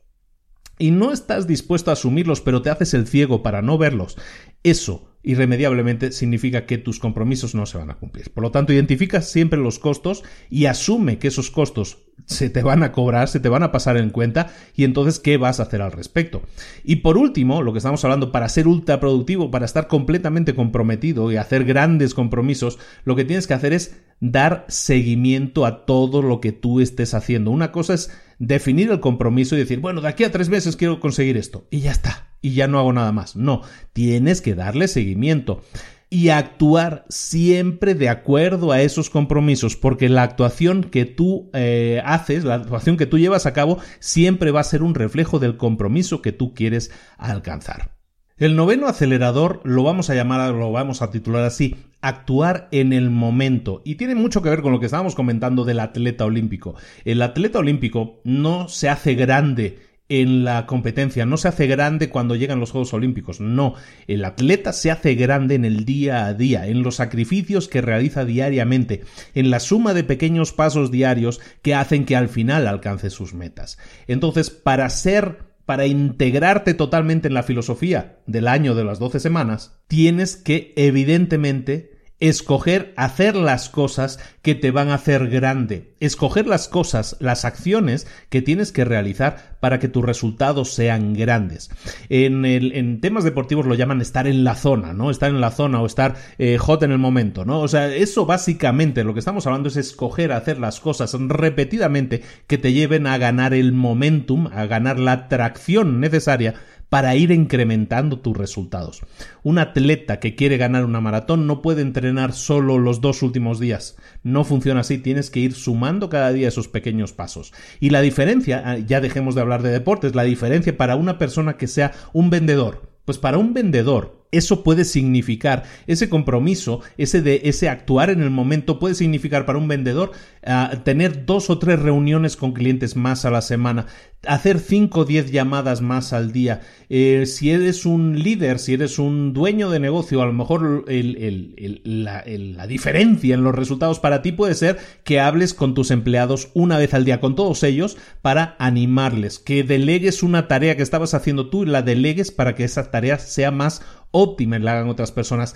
y no estás dispuesto a asumirlos, pero te haces el ciego para no verlos, eso irremediablemente significa que tus compromisos no se van a cumplir. Por lo tanto, identifica siempre los costos y asume que esos costos se te van a cobrar, se te van a pasar en cuenta y entonces qué vas a hacer al respecto. Y por último, lo que estamos hablando, para ser ultra productivo, para estar completamente comprometido y hacer grandes compromisos, lo que tienes que hacer es dar seguimiento a todo lo que tú estés haciendo. Una cosa es definir el compromiso y decir, bueno, de aquí a tres meses quiero conseguir esto. Y ya está. Y ya no hago nada más. No, tienes que darle seguimiento y actuar siempre de acuerdo a esos compromisos, porque la actuación que tú eh, haces, la actuación que tú llevas a cabo, siempre va a ser un reflejo del compromiso que tú quieres alcanzar. El noveno acelerador lo vamos a llamar, lo vamos a titular así, actuar en el momento. Y tiene mucho que ver con lo que estábamos comentando del atleta olímpico. El atleta olímpico no se hace grande en la competencia, no se hace grande cuando llegan los Juegos Olímpicos, no, el atleta se hace grande en el día a día, en los sacrificios que realiza diariamente, en la suma de pequeños pasos diarios que hacen que al final alcance sus metas. Entonces, para ser para integrarte totalmente en la filosofía del año de las 12 semanas, tienes que evidentemente escoger hacer las cosas que te van a hacer grande, escoger las cosas, las acciones que tienes que realizar para que tus resultados sean grandes. En, el, en temas deportivos lo llaman estar en la zona, ¿no? Estar en la zona o estar eh, hot en el momento, ¿no? O sea, eso básicamente lo que estamos hablando es escoger hacer las cosas repetidamente que te lleven a ganar el momentum, a ganar la tracción necesaria para ir incrementando tus resultados. Un atleta que quiere ganar una maratón no puede entrenar solo los dos últimos días. No funciona así, tienes que ir sumando cada día esos pequeños pasos. Y la diferencia, ah, ya dejemos de hablar de deportes, la diferencia para una persona que sea un vendedor, pues para un vendedor eso puede significar, ese compromiso, ese de ese actuar en el momento puede significar para un vendedor ah, tener dos o tres reuniones con clientes más a la semana, hacer cinco o diez llamadas más al día. Eh, si eres un líder, si eres un dueño de negocio, a lo mejor la, la diferencia en los resultados para ti puede ser que hables con tus empleados una vez al día, con todos ellos, para animarles, que delegues una tarea que estabas haciendo tú y la delegues para que esa tarea sea más óptima la hagan otras personas.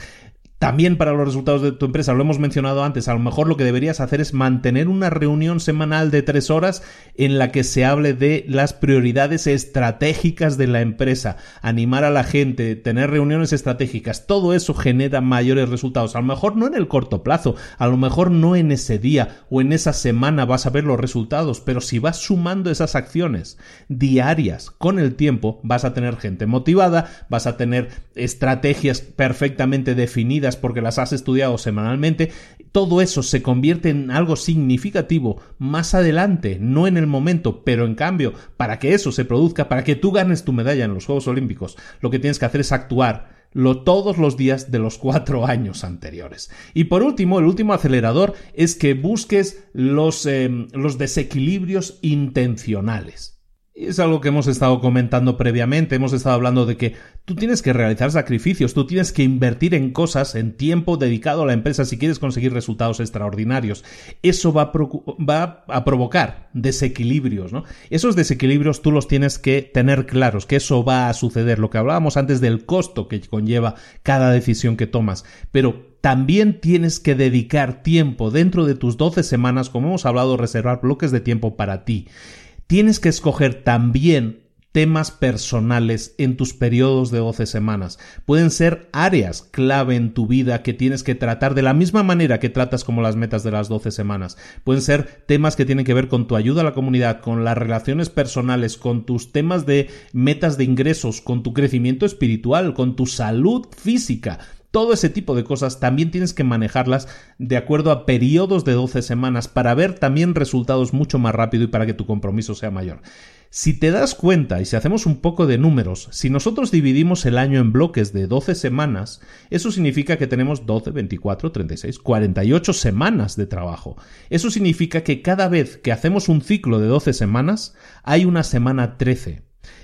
También para los resultados de tu empresa, lo hemos mencionado antes, a lo mejor lo que deberías hacer es mantener una reunión semanal de tres horas en la que se hable de las prioridades estratégicas de la empresa, animar a la gente, tener reuniones estratégicas, todo eso genera mayores resultados. A lo mejor no en el corto plazo, a lo mejor no en ese día o en esa semana vas a ver los resultados, pero si vas sumando esas acciones diarias con el tiempo, vas a tener gente motivada, vas a tener estrategias perfectamente definidas, porque las has estudiado semanalmente, todo eso se convierte en algo significativo más adelante, no en el momento, pero en cambio, para que eso se produzca, para que tú ganes tu medalla en los Juegos Olímpicos, lo que tienes que hacer es actuar lo, todos los días de los cuatro años anteriores. Y por último, el último acelerador es que busques los, los desequilibrios intencionales. Es algo que hemos estado comentando previamente, hemos estado hablando de que tú tienes que realizar sacrificios, tú tienes que invertir en cosas, en tiempo dedicado a la empresa si quieres conseguir resultados extraordinarios. Eso va a, provocar desequilibrios, ¿no? Esos desequilibrios tú los tienes que tener claros, que eso va a suceder, lo que hablábamos antes del costo que conlleva cada decisión que tomas, pero también tienes que dedicar tiempo dentro de tus 12 semanas, como hemos hablado, reservar bloques de tiempo para ti tienes que escoger también temas personales en tus periodos de 12 semanas. Pueden ser áreas clave en tu vida que tienes que tratar de la misma manera que tratas como las metas de las 12 semanas. Pueden ser temas que tienen que ver con tu ayuda a la comunidad, con las relaciones personales, con tus temas de metas de ingresos, con tu crecimiento espiritual, con tu salud física Todo ese tipo de cosas también tienes que manejarlas de acuerdo a periodos de 12 semanas para ver también resultados mucho más rápido y para que tu compromiso sea mayor. Si te das cuenta y si hacemos un poco de números, si nosotros dividimos el año en bloques de 12 semanas, eso significa que tenemos 12, 24, 36, 48 semanas de trabajo. Eso significa que cada vez que hacemos un ciclo de 12 semanas, hay una semana 13.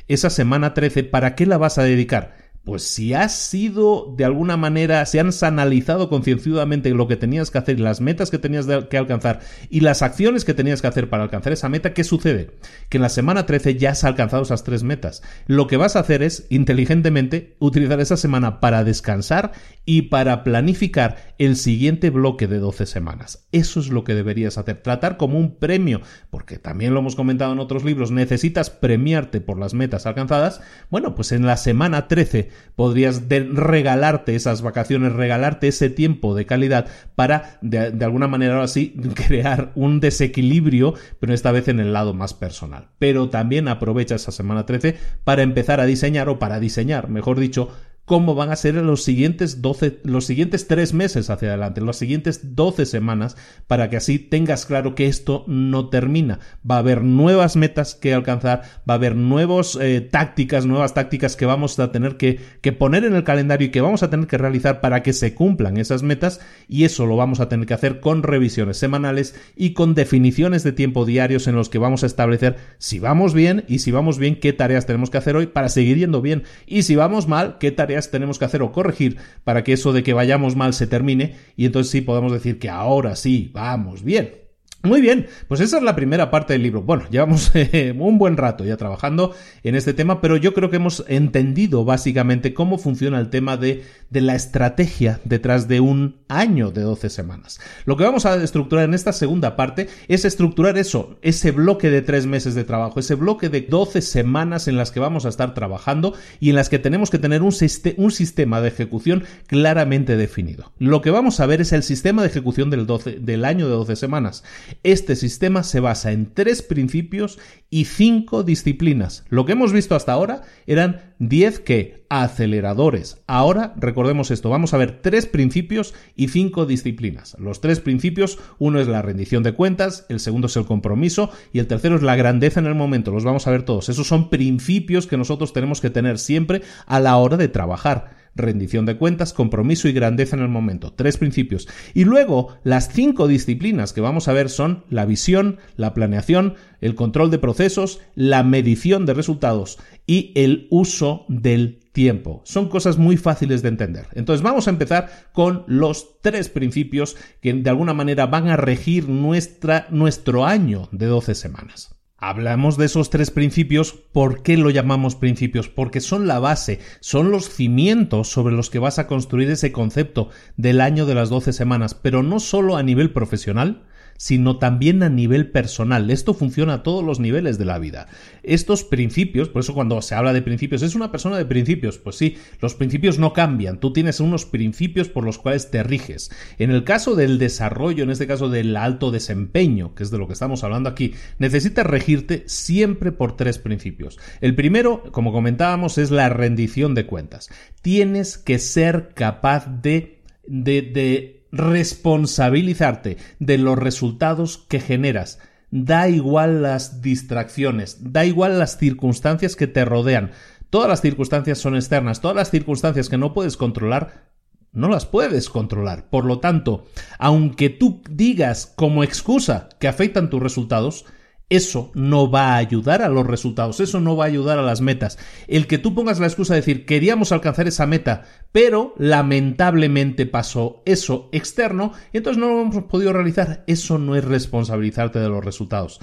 Esa semana 13, ¿para qué la vas a dedicar? Pues si has sido de alguna manera, si has analizado concienzudamente lo que tenías que hacer, las metas que tenías que alcanzar y las acciones que tenías que hacer para alcanzar esa meta, ¿qué sucede? Que en la semana 13 ya has alcanzado esas tres metas. Lo que vas a hacer es, inteligentemente, utilizar esa semana para descansar y para planificar el siguiente bloque de 12 semanas. Eso es lo que deberías hacer. Tratar como un premio, porque también lo hemos comentado en otros libros, necesitas premiarte por las metas alcanzadas. Bueno, pues en la semana 13 podrías regalarte esas vacaciones, regalarte ese tiempo de calidad para, de, de alguna manera así, crear un desequilibrio, pero esta vez en el lado más personal. Pero también aprovecha esa semana 13 para empezar a diseñar o para diseñar, mejor dicho, cómo van a ser los siguientes 12, los siguientes tres meses hacia adelante, las siguientes 12 semanas, para que así tengas claro que esto no termina. Va a haber nuevas metas que alcanzar, va a haber nuevas eh, tácticas, nuevas tácticas que vamos a tener que, que poner en el calendario y que vamos a tener que realizar para que se cumplan esas metas y eso lo vamos a tener que hacer con revisiones semanales y con definiciones de tiempo diarios en los que vamos a establecer si vamos bien y si vamos bien qué tareas tenemos que hacer hoy para seguir yendo bien y si vamos mal qué tareas tenemos que hacer o corregir para que eso de que vayamos mal se termine y entonces sí podemos decir que ahora sí, vamos bien. Muy bien, pues esa es la primera parte del libro. Bueno, llevamos eh, un buen rato ya trabajando en este tema, pero yo creo que hemos entendido básicamente cómo funciona el tema de, de, la estrategia detrás de un año de 12 semanas. Lo que vamos a estructurar en esta segunda parte es estructurar eso, ese bloque de tres meses de trabajo, ese bloque de 12 semanas en las que vamos a estar trabajando y en las que tenemos que tener un, sistema de ejecución claramente definido. Lo que vamos a ver es el sistema de ejecución del, 12, del año de 12 semanas. Este sistema se basa en tres principios y cinco disciplinas. Lo que hemos visto hasta ahora eran 10 que aceleradores. Ahora recordemos esto, vamos a ver tres principios y cinco disciplinas. Los tres principios, uno es la rendición de cuentas, el segundo es el compromiso y el tercero es la grandeza en el momento. Los vamos a ver todos. Esos son principios que nosotros tenemos que tener siempre a la hora de trabajar rendición de cuentas, compromiso y grandeza en el momento. Tres principios. Y luego las cinco disciplinas que vamos a ver son la visión, la planeación, el control de procesos, la medición de resultados y el uso del tiempo. Son cosas muy fáciles de entender. Entonces vamos a empezar con los tres principios que de alguna manera van a regir nuestra, nuestro año de 12 semanas. Hablamos de esos tres principios. ¿Por qué lo llamamos principios? Porque son la base, son los cimientos sobre los que vas a construir ese concepto del año de las 12 semanas, pero no solo a nivel profesional, sino también a nivel personal. Esto funciona a todos los niveles de la vida. Estos principios, por eso cuando se habla de principios, es una persona de principios. Pues sí, los principios no cambian. Tú tienes unos principios por los cuales te riges. En el caso del desarrollo, en este caso del alto desempeño, que es de lo que estamos hablando aquí, necesitas regirte siempre por tres principios. El primero, como comentábamos, es la rendición de cuentas. Tienes que ser capaz de, de, de responsabilizarte de los resultados que generas. Da igual las distracciones, da igual las circunstancias que te rodean. Todas las circunstancias son externas, todas las circunstancias que no puedes controlar, no las puedes controlar. Por lo tanto, aunque tú digas como excusa que afectan tus resultados, eso no va a ayudar a los resultados, eso no va a ayudar a las metas. El que tú pongas la excusa de decir queríamos alcanzar esa meta, pero lamentablemente pasó eso externo entonces no lo hemos podido realizar, eso no es responsabilizarte de los resultados.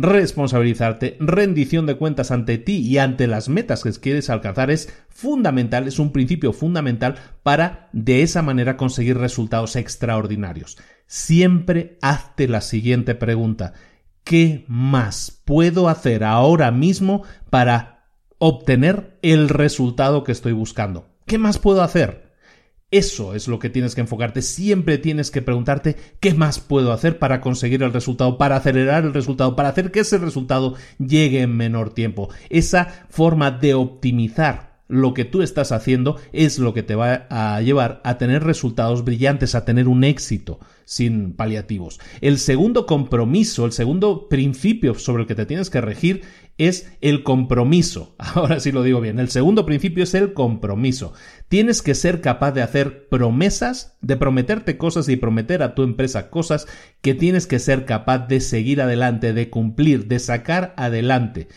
Responsabilizarte, rendición de cuentas ante ti y ante las metas que quieres alcanzar es fundamental, es un principio fundamental para de esa manera conseguir resultados extraordinarios. Siempre hazte la siguiente pregunta. ¿Qué más puedo hacer ahora mismo para obtener el resultado que estoy buscando? ¿Qué más puedo hacer? Eso es lo que tienes que enfocarte. Siempre tienes que preguntarte qué más puedo hacer para conseguir el resultado, para acelerar el resultado, para hacer que ese resultado llegue en menor tiempo. Esa forma de optimizar lo que tú estás haciendo es lo que te va a llevar a tener resultados brillantes, a tener un éxito sin paliativos. El segundo compromiso, el segundo principio sobre el que te tienes que regir es el compromiso. Ahora sí lo digo bien. El segundo principio es el compromiso. Tienes que ser capaz de hacer promesas, de prometerte cosas y prometer a tu empresa cosas que tienes que ser capaz de seguir adelante, de cumplir, de sacar adelante.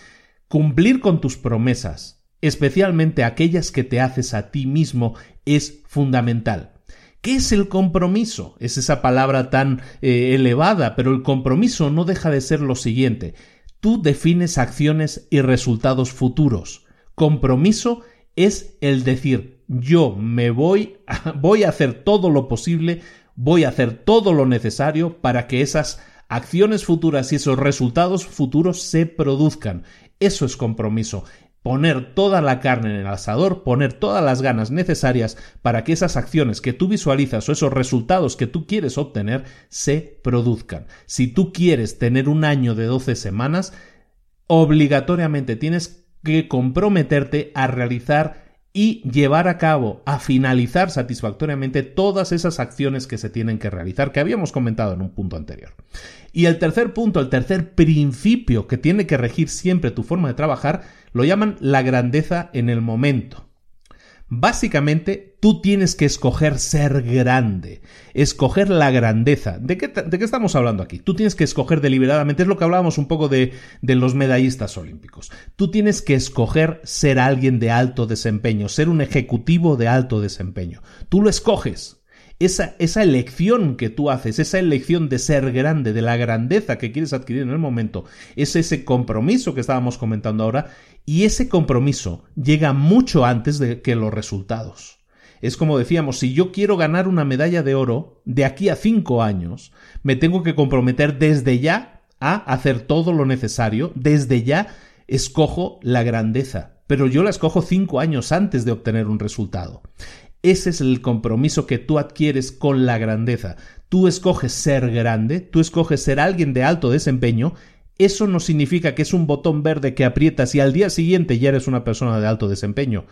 Cumplir con tus promesas especialmente aquellas que te haces a ti mismo, es fundamental. ¿Qué es el compromiso? Es esa palabra tan eh, elevada, pero el compromiso no deja de ser lo siguiente. Tú defines acciones y resultados futuros. Compromiso es el decir, yo me voy, voy a hacer todo lo posible, voy a hacer todo lo necesario para que esas acciones futuras y esos resultados futuros se produzcan. Eso es compromiso poner toda la carne en el asador, poner todas las ganas necesarias para que esas acciones que tú visualizas o esos resultados que tú quieres obtener se produzcan. Si tú quieres tener un año de 12 semanas, obligatoriamente tienes que comprometerte a realizar y llevar a cabo, a finalizar satisfactoriamente todas esas acciones que se tienen que realizar, que habíamos comentado en un punto anterior. Y el tercer punto, el tercer principio que tiene que regir siempre tu forma de trabajar, lo llaman la grandeza en el momento. Básicamente, tú tienes que escoger ser grande, escoger la grandeza. ¿De qué, ¿De qué, estamos hablando aquí? Tú tienes que escoger deliberadamente, es lo que hablábamos un poco de, de los medallistas olímpicos. Tú tienes que escoger ser alguien de alto desempeño, ser un ejecutivo de alto desempeño. Tú lo escoges, esa, esa, elección que tú haces, esa elección de ser grande, de la grandeza que quieres adquirir en el momento, es ese compromiso que estábamos comentando ahora, y ese compromiso llega mucho antes de que los resultados. Es como decíamos, si yo quiero ganar una medalla de oro de aquí a cinco años, me tengo que comprometer desde ya a hacer todo lo necesario, desde ya escojo la grandeza, pero yo la escojo cinco años antes de obtener un resultado. Ese es el compromiso que tú adquieres con la grandeza. Tú escoges ser grande, tú escoges ser alguien de alto desempeño eso no significa que es un botón verde que aprietas y al día siguiente ya eres una persona de alto desempeño.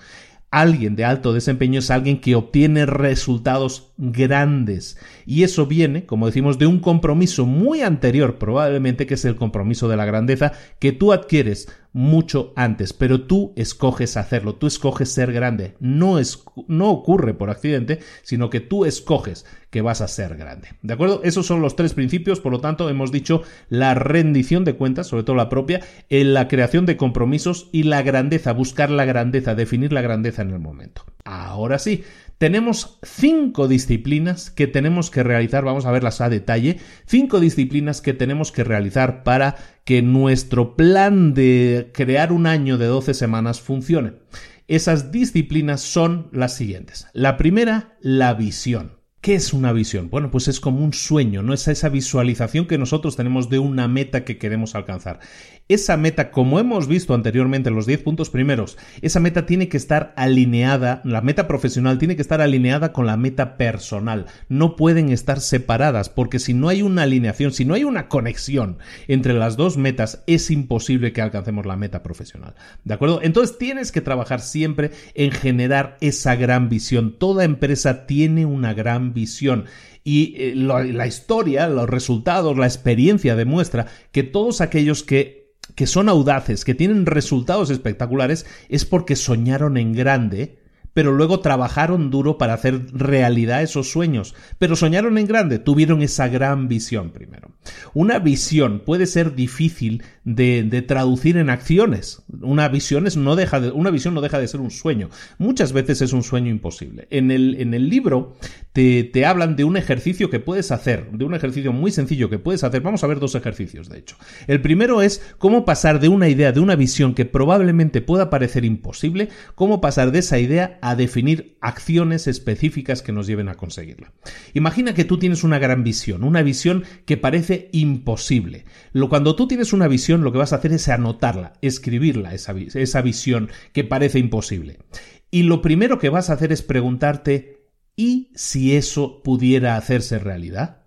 Alguien de alto desempeño es alguien que obtiene resultados grandes. Y eso viene, como decimos, de un compromiso muy anterior, probablemente que es el compromiso de la grandeza, que tú adquieres mucho antes, pero tú escoges hacerlo, tú escoges ser grande. No, es, no ocurre por accidente, sino que tú escoges que vas a ser grande. ¿De acuerdo? Esos son los tres principios, por lo tanto hemos dicho la rendición de cuentas, sobre todo la propia, en la creación de compromisos y la grandeza, buscar la grandeza, definir la grandeza en el momento. Ahora sí, tenemos cinco disciplinas que tenemos que realizar, vamos a verlas a detalle, cinco disciplinas que tenemos que realizar para que nuestro plan de crear un año de 12 semanas funcione. Esas disciplinas son las siguientes. La primera, la visión. ¿Qué es una visión? Bueno, pues es como un sueño, no es esa visualización que nosotros tenemos de una meta que queremos alcanzar. Esa meta, como hemos visto anteriormente en los 10 puntos primeros, esa meta tiene que estar alineada, la meta profesional tiene que estar alineada con la meta personal. No pueden estar separadas, porque si no hay una alineación, si no hay una conexión entre las dos metas, es imposible que alcancemos la meta profesional. ¿De acuerdo? Entonces tienes que trabajar siempre en generar esa gran visión. Toda empresa tiene una gran visión. Y eh, la historia, los resultados, la experiencia demuestra que todos aquellos que, que son audaces, que tienen resultados espectaculares, es porque soñaron en grande pero luego trabajaron duro para hacer realidad esos sueños. Pero soñaron en grande, tuvieron esa gran visión primero. Una visión puede ser difícil de, de traducir en acciones. Una visión, es, no deja de, una visión no deja de ser un sueño. Muchas veces es un sueño imposible. En el, en el libro te, hablan de un ejercicio que puedes hacer, de un ejercicio muy sencillo que puedes hacer. Vamos a ver dos ejercicios, de hecho. El primero es cómo pasar de una idea, de una visión que probablemente pueda parecer imposible, cómo pasar de esa idea a definir acciones específicas que nos lleven a conseguirla. Imagina que tú tienes una gran visión, una visión que parece imposible. Lo, cuando tú tienes una visión, lo que vas a hacer es anotarla, escribirla, esa visión que parece imposible. Y lo primero que vas a hacer es preguntarte, ¿y si eso pudiera hacerse realidad?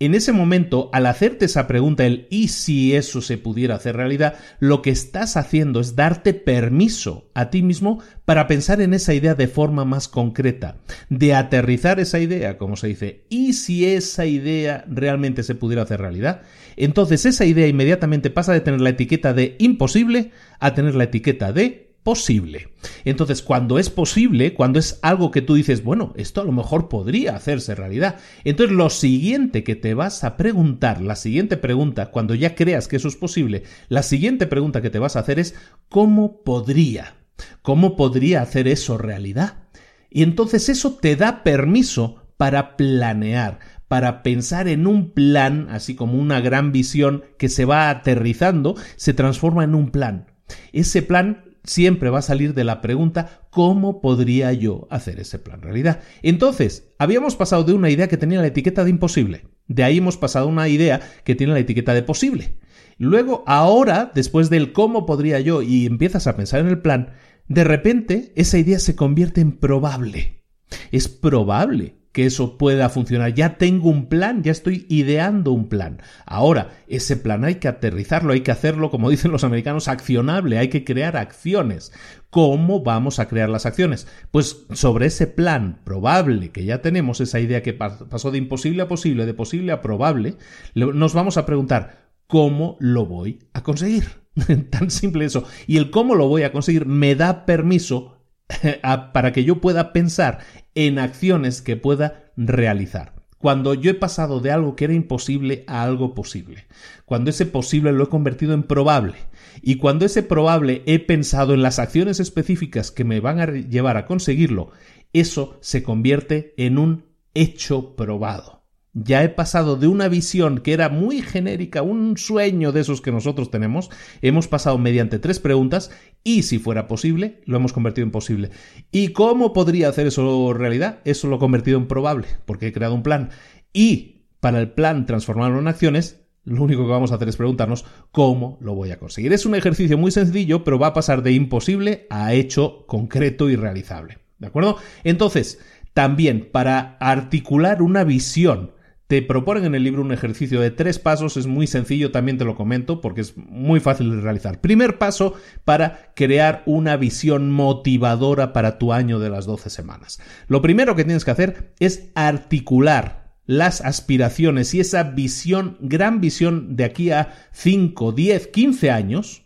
En ese momento, al hacerte esa pregunta, el ¿y si eso se pudiera hacer realidad? Lo que estás haciendo es darte permiso a ti mismo para pensar en esa idea de forma más concreta, de aterrizar esa idea, como se dice, ¿y si esa idea realmente se pudiera hacer realidad? Entonces esa idea inmediatamente pasa de tener la etiqueta de imposible a tener la etiqueta de posible. Entonces, cuando es posible, cuando es algo que tú dices, bueno, esto a lo mejor podría hacerse realidad, entonces lo siguiente que te vas a preguntar, la siguiente pregunta, cuando ya creas que eso es posible, la siguiente pregunta que te vas a hacer es, ¿cómo podría? ¿Cómo podría hacer eso realidad? Y entonces eso te da permiso para planear, para pensar en un plan, así como una gran visión que se va aterrizando, se transforma en un plan. Ese plan siempre va a salir de la pregunta ¿cómo podría yo hacer ese plan realidad? Entonces, habíamos pasado de una idea que tenía la etiqueta de imposible. De ahí hemos pasado a una idea que tiene la etiqueta de posible. Luego, ahora, después del cómo podría yo y empiezas a pensar en el plan, de repente esa idea se convierte en probable. Es probable que eso pueda funcionar. Ya tengo un plan, ya estoy ideando un plan. Ahora, ese plan hay que aterrizarlo, hay que hacerlo, como dicen los americanos, accionable, hay que crear acciones. ¿Cómo vamos a crear las acciones? Pues sobre ese plan probable que ya tenemos, esa idea que pasó de imposible a posible, de posible a probable, nos vamos a preguntar, ¿cómo lo voy a conseguir? Tan simple eso. Y el cómo lo voy a conseguir me da permiso para que yo pueda pensar en acciones que pueda realizar. Cuando yo he pasado de algo que era imposible a algo posible. Cuando ese posible lo he convertido en probable. Y cuando ese probable he pensado en las acciones específicas que me van a llevar a conseguirlo, eso se convierte en un hecho probado. Ya he pasado de una visión que era muy genérica, un sueño de esos que nosotros tenemos, hemos pasado mediante tres preguntas y si fuera posible, lo hemos convertido en posible. ¿Y cómo podría hacer eso realidad? Eso lo he convertido en probable, porque he creado un plan. Y para el plan transformarlo en acciones, lo único que vamos a hacer es preguntarnos cómo lo voy a conseguir. Es un ejercicio muy sencillo, pero va a pasar de imposible a hecho concreto y realizable. ¿De acuerdo? Entonces, también para articular una visión, te proponen en el libro un ejercicio de tres pasos, es muy sencillo, también te lo comento porque es muy fácil de realizar. Primer paso para crear una visión motivadora para tu año de las 12 semanas. Lo primero que tienes que hacer es articular las aspiraciones y esa visión, gran visión de aquí a 5, 10, 15 años,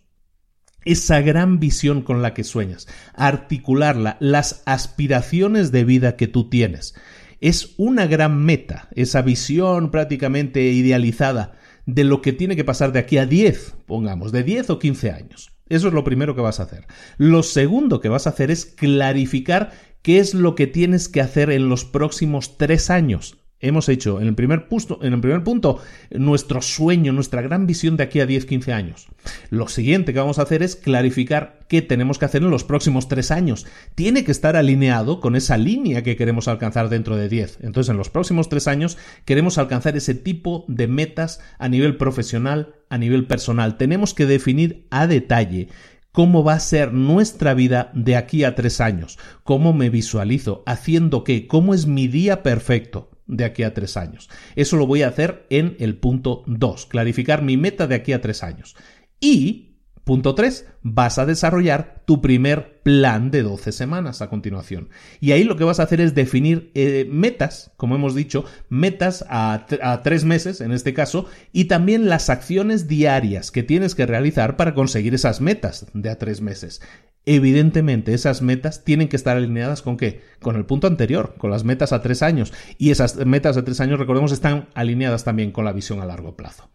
esa gran visión con la que sueñas, articularla, las aspiraciones de vida que tú tienes es una gran meta, esa visión prácticamente idealizada de lo que tiene que pasar de aquí a 10, pongamos, de 10 o 15 años. Eso es lo primero que vas a hacer. Lo segundo que vas a hacer es clarificar qué es lo que tienes que hacer en los próximos tres años hemos hecho en el primer, punto, nuestro sueño, nuestra gran visión de aquí a 10-15 años. Lo siguiente que vamos a hacer es clarificar qué tenemos que hacer en los próximos tres años. Tiene que estar alineado con esa línea que queremos alcanzar dentro de 10. Entonces, en los próximos tres años queremos alcanzar ese tipo de metas a nivel profesional, a nivel personal. Tenemos que definir a detalle cómo va a ser nuestra vida de aquí a tres años, cómo me visualizo, haciendo qué, cómo es mi día perfecto de aquí a tres años. Eso lo voy a hacer en el punto 2, clarificar mi meta de aquí a tres años. Y Punto 3. Vas a desarrollar tu primer plan de 12 semanas a continuación. Y ahí lo que vas a hacer es definir eh, metas, como hemos dicho, metas a, a tres meses en este caso, y también las acciones diarias que tienes que realizar para conseguir esas metas de a tres meses. Evidentemente, esas metas tienen que estar alineadas con qué? Con el punto anterior, con las metas a tres años. Y esas metas de tres años, recordemos, están alineadas también con la visión a largo plazo.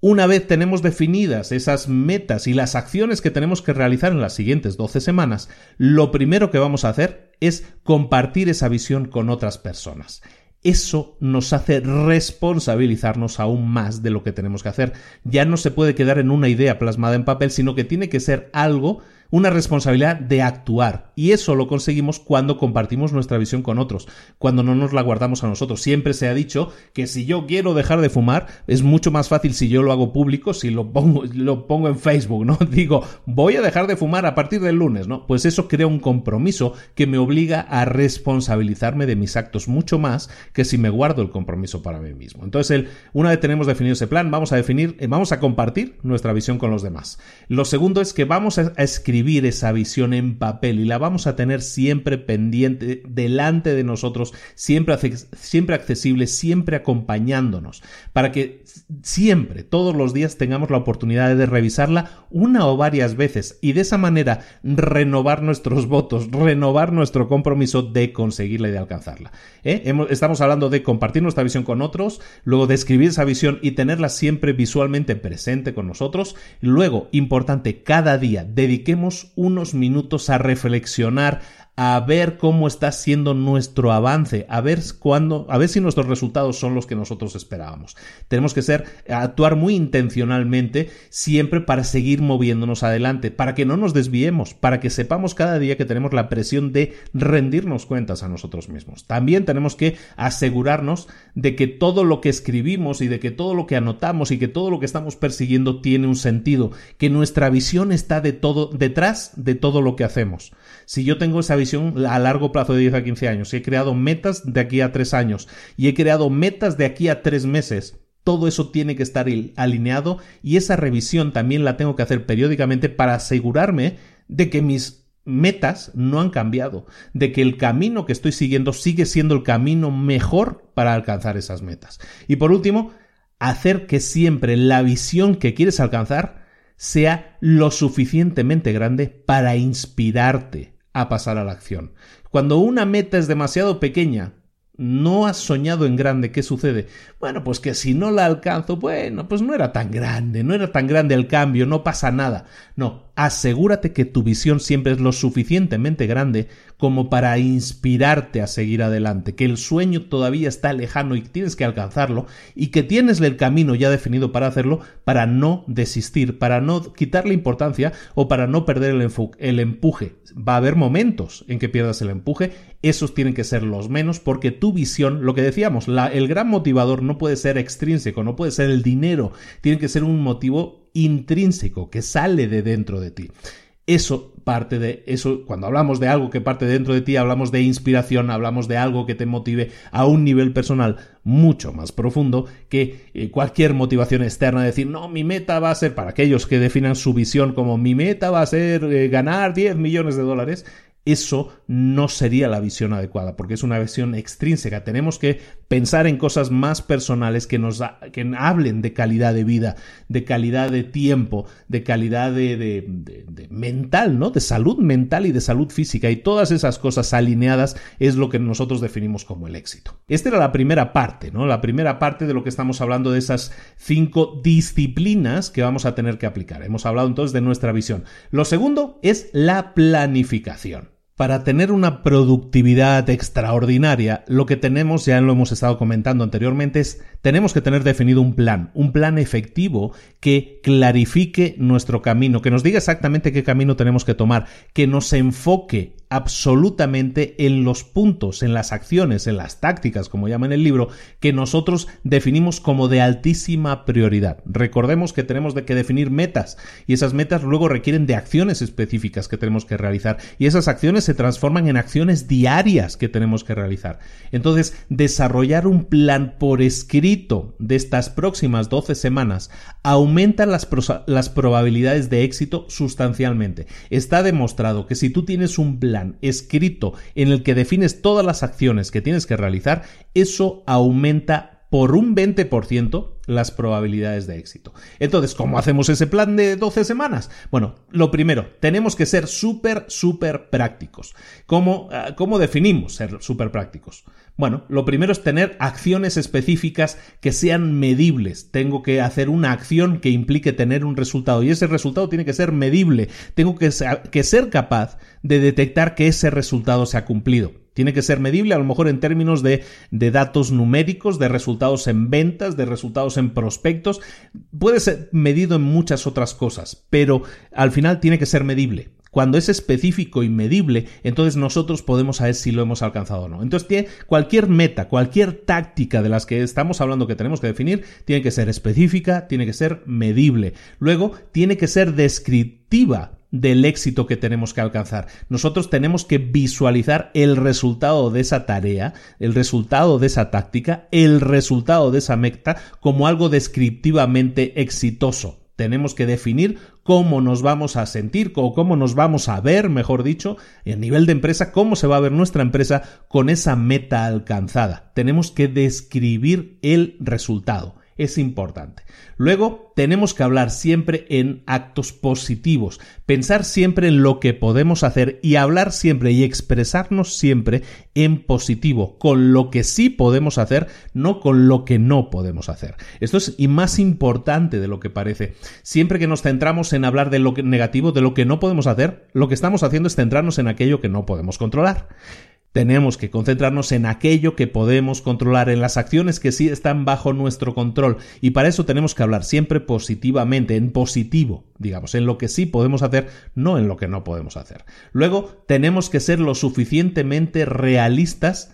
Una vez tenemos definidas esas metas y las acciones que tenemos que realizar en las siguientes 12 semanas, lo primero que vamos a hacer es compartir esa visión con otras personas. Eso nos hace responsabilizarnos aún más de lo que tenemos que hacer. Ya no se puede quedar en una idea plasmada en papel, sino que tiene que ser algo una responsabilidad de actuar. Y eso lo conseguimos cuando compartimos nuestra visión con otros, cuando no nos la guardamos a nosotros. Siempre se ha dicho que si yo quiero dejar de fumar, es mucho más fácil si yo lo hago público, si lo pongo, en Facebook, ¿no? Digo, voy a dejar de fumar a partir del lunes, ¿no? Pues eso crea un compromiso que me obliga a responsabilizarme de mis actos mucho más que si me guardo el compromiso para mí mismo. Entonces, el, una vez tenemos definido ese plan, vamos a definir, eh, vamos a compartir nuestra visión con los demás. Lo segundo es que vamos a escribir esa visión en papel y la vamos a tener siempre pendiente, delante de nosotros, siempre, siempre accesible, siempre acompañándonos, para que siempre, todos los días, tengamos la oportunidad de revisarla una o varias veces y de esa manera renovar nuestros votos, renovar nuestro compromiso de conseguirla y de alcanzarla. ¿eh? estamos hablando de compartir nuestra visión con otros, luego de escribir esa visión y tenerla siempre visualmente presente con nosotros, luego, importante, cada día dediquemos unos minutos a reflexionar, a ver cómo está siendo nuestro avance, a ver cuándo, a ver si nuestros resultados son los que nosotros esperábamos. Tenemos que ser, actuar muy intencionalmente siempre para seguir moviéndonos adelante, para que no nos desviemos, para que sepamos cada día que tenemos la presión de rendirnos cuentas a nosotros mismos. También tenemos que asegurarnos de que todo lo que escribimos y de que todo lo que anotamos y que todo lo que estamos persiguiendo tiene un sentido, que nuestra visión está de todo detrás de todo lo que hacemos. Si yo tengo esa visión a largo plazo de 10 a 15 años, y he creado metas de aquí a 3 años y he creado metas de aquí a 3 meses, todo eso tiene que estar alineado y esa revisión también la tengo que hacer periódicamente para asegurarme de que mis metas no han cambiado, de que el camino que estoy siguiendo sigue siendo el camino mejor para alcanzar esas metas. Y por último, hacer que siempre la visión que quieres alcanzar sea lo suficientemente grande para inspirarte, a pasar a la acción. Cuando una meta es demasiado pequeña, no has soñado en grande, ¿qué sucede? Bueno, pues que si no la alcanzo, bueno, pues no era tan grande, no era tan grande el cambio, no pasa nada. No, asegúrate que tu visión siempre es lo suficientemente grande como para inspirarte a seguir adelante, que el sueño todavía está lejano y tienes que alcanzarlo y que tienes el camino ya definido para hacerlo para no desistir, para no quitarle importancia o para no perder el, el empuje. Va a haber momentos en que pierdas el empuje, esos tienen que ser los menos porque tu visión, lo que decíamos, la, el gran motivador no puede ser extrínseco, no puede ser el dinero, tiene que ser un motivo intrínseco que sale de dentro de ti. Eso parte de eso, cuando hablamos de algo que parte dentro de ti, hablamos de inspiración, hablamos de algo que te motive a un nivel personal mucho más profundo que eh, cualquier motivación externa, decir, no, mi meta va a ser, para aquellos que definan su visión como mi meta va a ser eh, ganar 10 millones de dólares, eso no sería la visión adecuada, porque es una visión extrínseca. Tenemos que pensar en cosas más personales que nos que hablen de calidad de vida, de calidad de tiempo, de calidad de, mental, ¿no? De salud mental y de salud física. Y todas esas cosas alineadas es lo que nosotros definimos como el éxito. Esta era la primera parte, ¿no? La primera parte de lo que estamos hablando de esas cinco disciplinas que vamos a tener que aplicar. Hemos hablado entonces de nuestra visión. Lo segundo es la planificación. Para tener una productividad extraordinaria, lo que tenemos, ya lo hemos estado comentando anteriormente, es tenemos que tener definido un plan, un plan efectivo que clarifique nuestro camino, que nos diga exactamente qué camino tenemos que tomar, que nos enfoque absolutamente en los puntos, en las acciones, en las tácticas, como llama en el libro, que nosotros definimos como de altísima prioridad. Recordemos que tenemos que definir metas y esas metas luego requieren de acciones específicas que tenemos que realizar y esas acciones se transforman en acciones diarias que tenemos que realizar. Entonces, desarrollar un plan por escrito de estas próximas 12 semanas aumenta las, las probabilidades de éxito sustancialmente. Está demostrado que si tú tienes un plan escrito en el que defines todas las acciones que tienes que realizar, eso aumenta por un 20% las probabilidades de éxito. Entonces, ¿cómo hacemos ese plan de 12 semanas? Bueno, lo primero, tenemos que ser súper, súper prácticos. ¿Cómo, ah, ¿Cómo definimos ser súper prácticos? Bueno, lo primero es tener acciones específicas que sean medibles. Tengo que hacer una acción que implique tener un resultado y ese resultado tiene que ser medible. Tengo que, que ser capaz de detectar que ese resultado se ha cumplido. Tiene que ser medible a lo mejor en términos de, de, datos numéricos, de resultados en ventas, de resultados en prospectos. Puede ser medido en muchas otras cosas, pero al final tiene que ser medible. cuando es específico y medible, entonces nosotros podemos saber si lo hemos alcanzado o no. Entonces, cualquier meta, cualquier táctica de las que estamos hablando que tenemos que definir, tiene que ser específica, tiene que ser medible. Luego, tiene que ser descriptiva del éxito que tenemos que alcanzar. Nosotros tenemos que visualizar el resultado de esa tarea, el resultado de esa táctica, el resultado de esa meta como algo descriptivamente exitoso. Tenemos que definir cómo nos vamos a sentir o cómo nos vamos a ver, mejor dicho, a nivel de empresa, cómo se va a ver nuestra empresa con esa meta alcanzada. Tenemos que describir el resultado es importante. Luego, tenemos que hablar siempre en actos positivos, pensar siempre en lo que podemos hacer y hablar siempre y expresarnos siempre en positivo, con lo que sí podemos hacer, no con lo que no podemos hacer. Esto es y más importante de lo que parece. Siempre que nos centramos en hablar de lo negativo, de lo que no podemos hacer, lo que estamos haciendo es centrarnos en aquello que no podemos controlar. Tenemos que concentrarnos en aquello que podemos controlar, en las acciones que sí están bajo nuestro control. Y para eso tenemos que hablar siempre positivamente, en positivo, digamos, en lo que sí podemos hacer, no en lo que no podemos hacer. Luego, tenemos que ser lo suficientemente realistas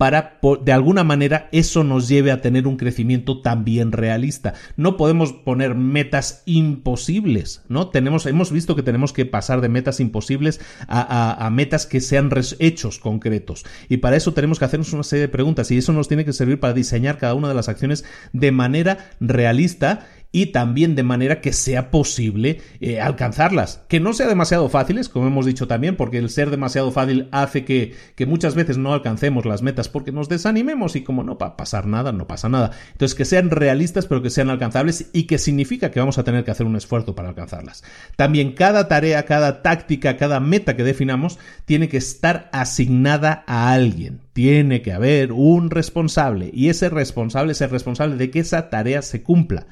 para, de alguna manera, eso nos lleve a tener un crecimiento también realista. No podemos poner metas imposibles, ¿no? Tenemos, hemos visto que tenemos que pasar de metas imposibles a, a metas que sean hechos concretos. Y para eso tenemos que hacernos una serie de preguntas y eso nos tiene que servir para diseñar cada una de las acciones de manera realista y también de manera que sea posible eh, alcanzarlas. Que no sea demasiado fáciles, como hemos dicho también, porque el ser demasiado fácil hace que, que muchas veces no alcancemos las metas porque nos desanimemos y como no va a pasar nada, no pasa nada. Entonces que sean realistas pero que sean alcanzables y que significa que vamos a tener que hacer un esfuerzo para alcanzarlas. También cada tarea, cada táctica, cada meta que definamos tiene que estar asignada a alguien. Tiene que haber un responsable y ese responsable es el responsable de que esa tarea se cumpla.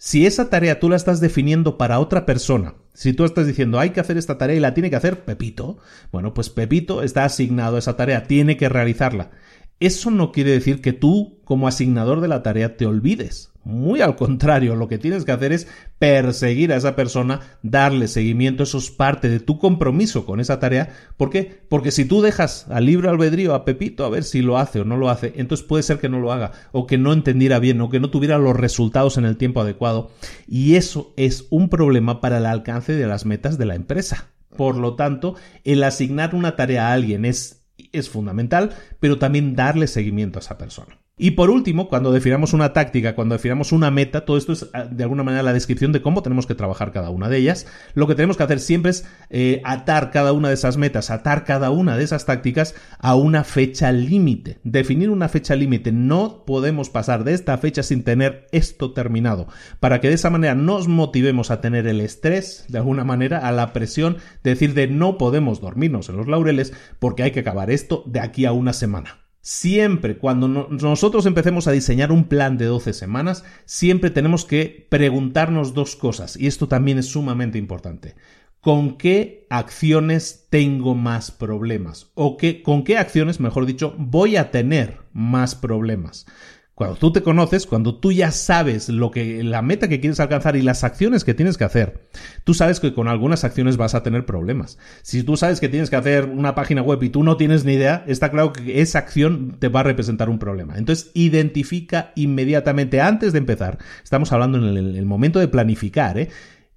Si esa tarea tú la estás definiendo para otra persona, si tú estás diciendo hay que hacer esta tarea y la tiene que hacer Pepito, bueno, pues Pepito está asignado a esa tarea, tiene que realizarla. Eso no quiere decir que tú, como asignador de la tarea, te olvides. Muy al contrario, lo que tienes que hacer es perseguir a esa persona, darle seguimiento, eso es parte de tu compromiso con esa tarea. ¿Por qué? Porque si tú dejas al libre albedrío a Pepito a ver si lo hace o no lo hace, entonces puede ser que no lo haga, o que no entendiera bien, o que no tuviera los resultados en el tiempo adecuado. Y eso es un problema para el alcance de las metas de la empresa. Por lo tanto, el asignar una tarea a alguien es es fundamental, pero también darle seguimiento a esa persona. Y por último, cuando definamos una táctica, cuando definamos una meta, todo esto es ah, de alguna manera la descripción de cómo tenemos que trabajar cada una de ellas. Lo que tenemos que hacer siempre es eh, atar cada una de esas metas, atar cada una de esas tácticas a una fecha límite. Definir una fecha límite. No podemos pasar de esta fecha sin tener esto terminado. Para que de esa manera nos motivemos a tener el estrés, de alguna manera, a la presión de decir de no podemos dormirnos en los laureles porque hay que acabar esto de aquí a una semana. Siempre, cuando nosotros empecemos a diseñar un plan de 12 semanas, siempre tenemos que preguntarnos dos cosas, y esto también es sumamente importante. ¿Con qué acciones tengo más problemas? ¿O con qué acciones, mejor dicho, voy a tener más problemas? Cuando tú te conoces, cuando tú ya sabes lo que la meta que quieres alcanzar y las acciones que tienes que hacer, tú sabes que con algunas acciones vas a tener problemas. Si tú sabes que tienes que hacer una página web y tú no tienes ni idea, está claro que esa acción te va a representar un problema. Entonces, identifica inmediatamente antes de empezar. Estamos hablando en el, momento de planificar, ¿eh?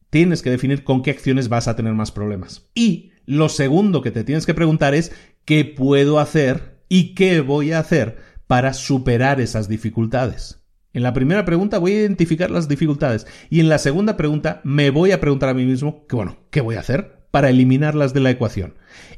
Tienes que definir con qué acciones vas a tener más problemas. Y lo segundo que te tienes que preguntar es qué puedo hacer y qué voy a hacer para superar esas dificultades. En la primera pregunta voy a identificar las dificultades y en la segunda pregunta me voy a preguntar a mí mismo que bueno, ¿qué voy a hacer para eliminarlas de la ecuación?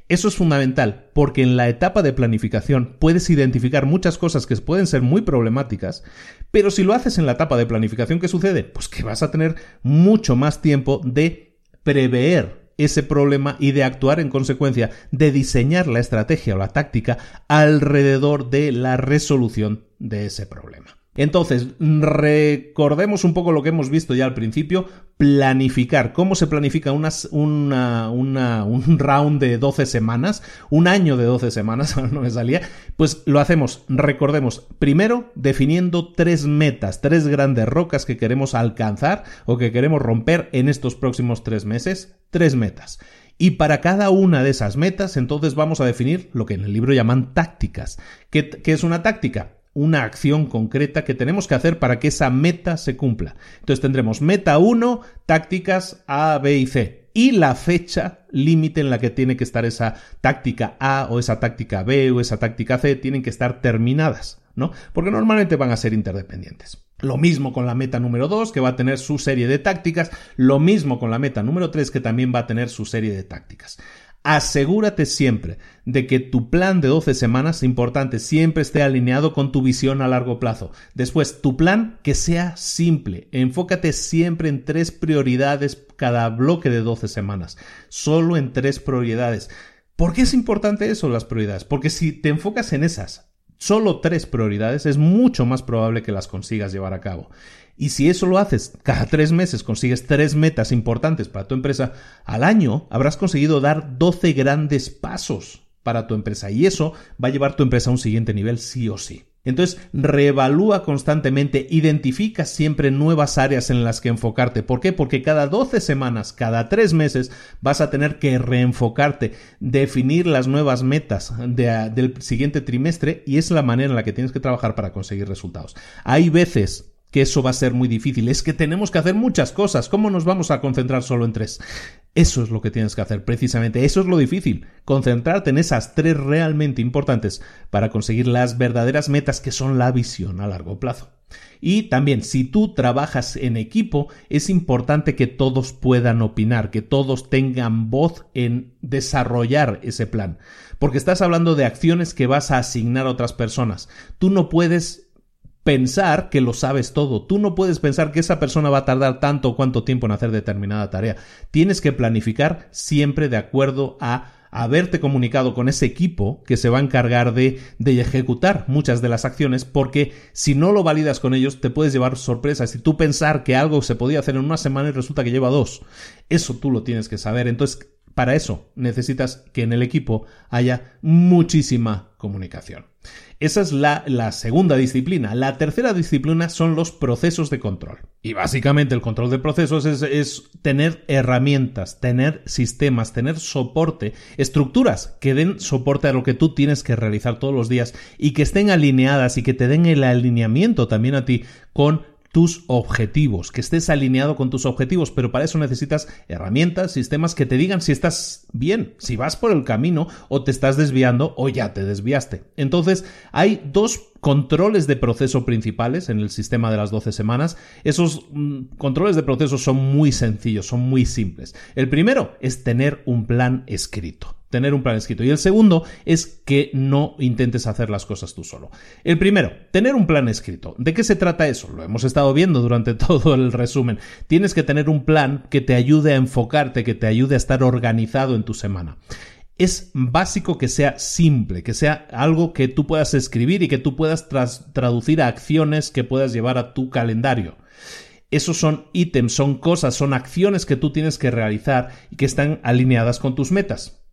Eso es fundamental porque en la etapa de planificación puedes identificar muchas cosas que pueden ser muy problemáticas, pero si lo haces en la etapa de planificación, ¿qué sucede? Pues que vas a tener mucho más tiempo de prever ese problema y de actuar en consecuencia, de diseñar la estrategia o la táctica alrededor de la resolución de ese problema. Entonces, recordemos un poco lo que hemos visto ya al principio, planificar. ¿Cómo se planifica un round de 12 semanas? Un año de 12 semanas, no me salía. Pues lo hacemos, recordemos, primero definiendo tres metas, tres grandes rocas que queremos alcanzar o que queremos romper en estos próximos tres meses. Tres metas. Y para cada una de esas metas, entonces vamos a definir lo que en el libro llaman tácticas. ¿Qué, qué es una táctica? Una acción concreta que tenemos que hacer para que esa meta se cumpla. Entonces tendremos meta 1, tácticas A, B y C. Y la fecha límite en la que tiene que estar esa táctica A o esa táctica B o esa táctica C tienen que estar terminadas, ¿no? Porque normalmente van a ser interdependientes. Lo mismo con la meta número 2, que va a tener su serie de tácticas. Lo mismo con la meta número 3, que también va a tener su serie de tácticas. Asegúrate siempre de que tu plan de 12 semanas, importante, siempre esté alineado con tu visión a largo plazo. Después, tu plan que sea simple. Enfócate siempre en tres prioridades cada bloque de 12 semanas. Solo en tres prioridades. ¿Por qué es importante eso, las prioridades? Porque si te enfocas en esas, solo tres prioridades, es mucho más probable que las consigas llevar a cabo. Y si eso lo haces cada tres meses, consigues tres metas importantes para tu empresa, al año habrás conseguido dar 12 grandes pasos para tu empresa. Y eso va a llevar tu empresa a un siguiente nivel sí o sí. Entonces, reevalúa constantemente, identifica siempre nuevas áreas en las que enfocarte. ¿Por qué? Porque cada 12 semanas, cada 3 meses, vas a tener que reenfocarte, definir las nuevas metas del siguiente trimestre y es la manera en la que tienes que trabajar para conseguir resultados. Hay veces que eso va a ser muy difícil. Es que tenemos que hacer muchas cosas. ¿Cómo nos vamos a concentrar solo en tres? Eso es lo que tienes que hacer, precisamente. Eso es lo difícil. Concentrarte en esas tres realmente importantes para conseguir las verdaderas metas que son la visión a largo plazo. Y también, si tú trabajas en equipo, es importante que todos puedan opinar, que todos tengan voz en desarrollar ese plan. Porque estás hablando de acciones que vas a asignar a otras personas. Tú no puedes pensar que lo sabes todo. Tú no puedes pensar que esa persona va a tardar tanto o cuánto tiempo en hacer determinada tarea. Tienes que planificar siempre de acuerdo a haberte comunicado con ese equipo que se va a encargar de, de, ejecutar muchas de las acciones, porque si no lo validas con ellos, te puedes llevar sorpresas. Y tú pensar que algo se podía hacer en una semana y resulta que lleva dos. Eso tú lo tienes que saber. Entonces, para eso necesitas que en el equipo haya muchísima comunicación. Esa es la, segunda disciplina. La tercera disciplina son los procesos de control. Y básicamente el control de procesos es, es, tener herramientas, tener sistemas, tener soporte, estructuras que den soporte a lo que tú tienes que realizar todos los días y que estén alineadas y que te den el alineamiento también a ti con tus objetivos, que estés alineado con tus objetivos, pero para eso necesitas herramientas, sistemas que te digan si estás bien, si vas por el camino o te estás desviando o ya te desviaste. Entonces, hay dos controles de proceso principales en el sistema de las 12 semanas. Esos mm, controles de proceso son muy sencillos, son muy simples. El primero es tener un plan escrito tener un plan escrito. Y el segundo es que no intentes hacer las cosas tú solo. El primero, tener un plan escrito. ¿De qué se trata eso? Lo hemos estado viendo durante todo el resumen. Tienes que tener un plan que te ayude a enfocarte, que te ayude a estar organizado en tu semana. Es básico que sea simple, que sea algo que tú puedas escribir y que tú puedas traducir a acciones que puedas llevar a tu calendario. Esos son ítems, son cosas, son acciones que tú tienes que realizar y que están alineadas con tus metas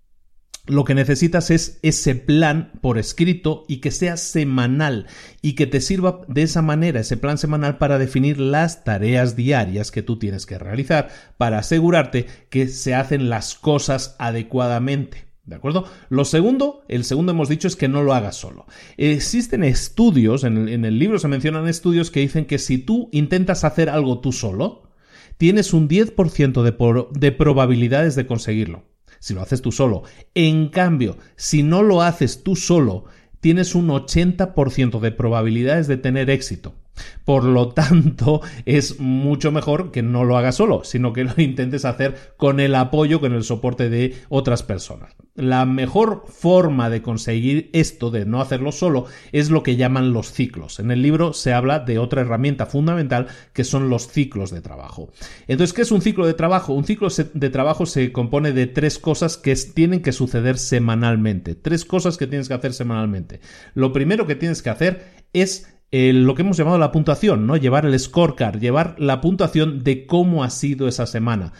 lo que necesitas es ese plan por escrito y que sea semanal y que te sirva de esa manera ese plan semanal para definir las tareas diarias que tú tienes que realizar para asegurarte que se hacen las cosas adecuadamente. ¿De acuerdo? Lo segundo, el segundo hemos dicho es que no lo hagas solo. Existen estudios, en el, libro se mencionan estudios que dicen que si tú intentas hacer algo tú solo, tienes un 10% de, de probabilidades de conseguirlo si lo haces tú solo. En cambio, si no lo haces tú solo, tienes un 80% de probabilidades de tener éxito. Por lo tanto, es mucho mejor que no lo hagas solo, sino que lo intentes hacer con el apoyo, con el soporte de otras personas. La mejor forma de conseguir esto, de no hacerlo solo, es lo que llaman los ciclos. En el libro se habla de otra herramienta fundamental que son los ciclos de trabajo. Entonces, ¿qué es un ciclo de trabajo? Un ciclo de trabajo se compone de tres cosas que tienen que suceder semanalmente. Tres cosas que tienes que hacer semanalmente. Lo primero que tienes que hacer es lo que hemos llamado la puntuación, ¿no? Llevar el scorecard, llevar la puntuación de cómo ha sido esa semana.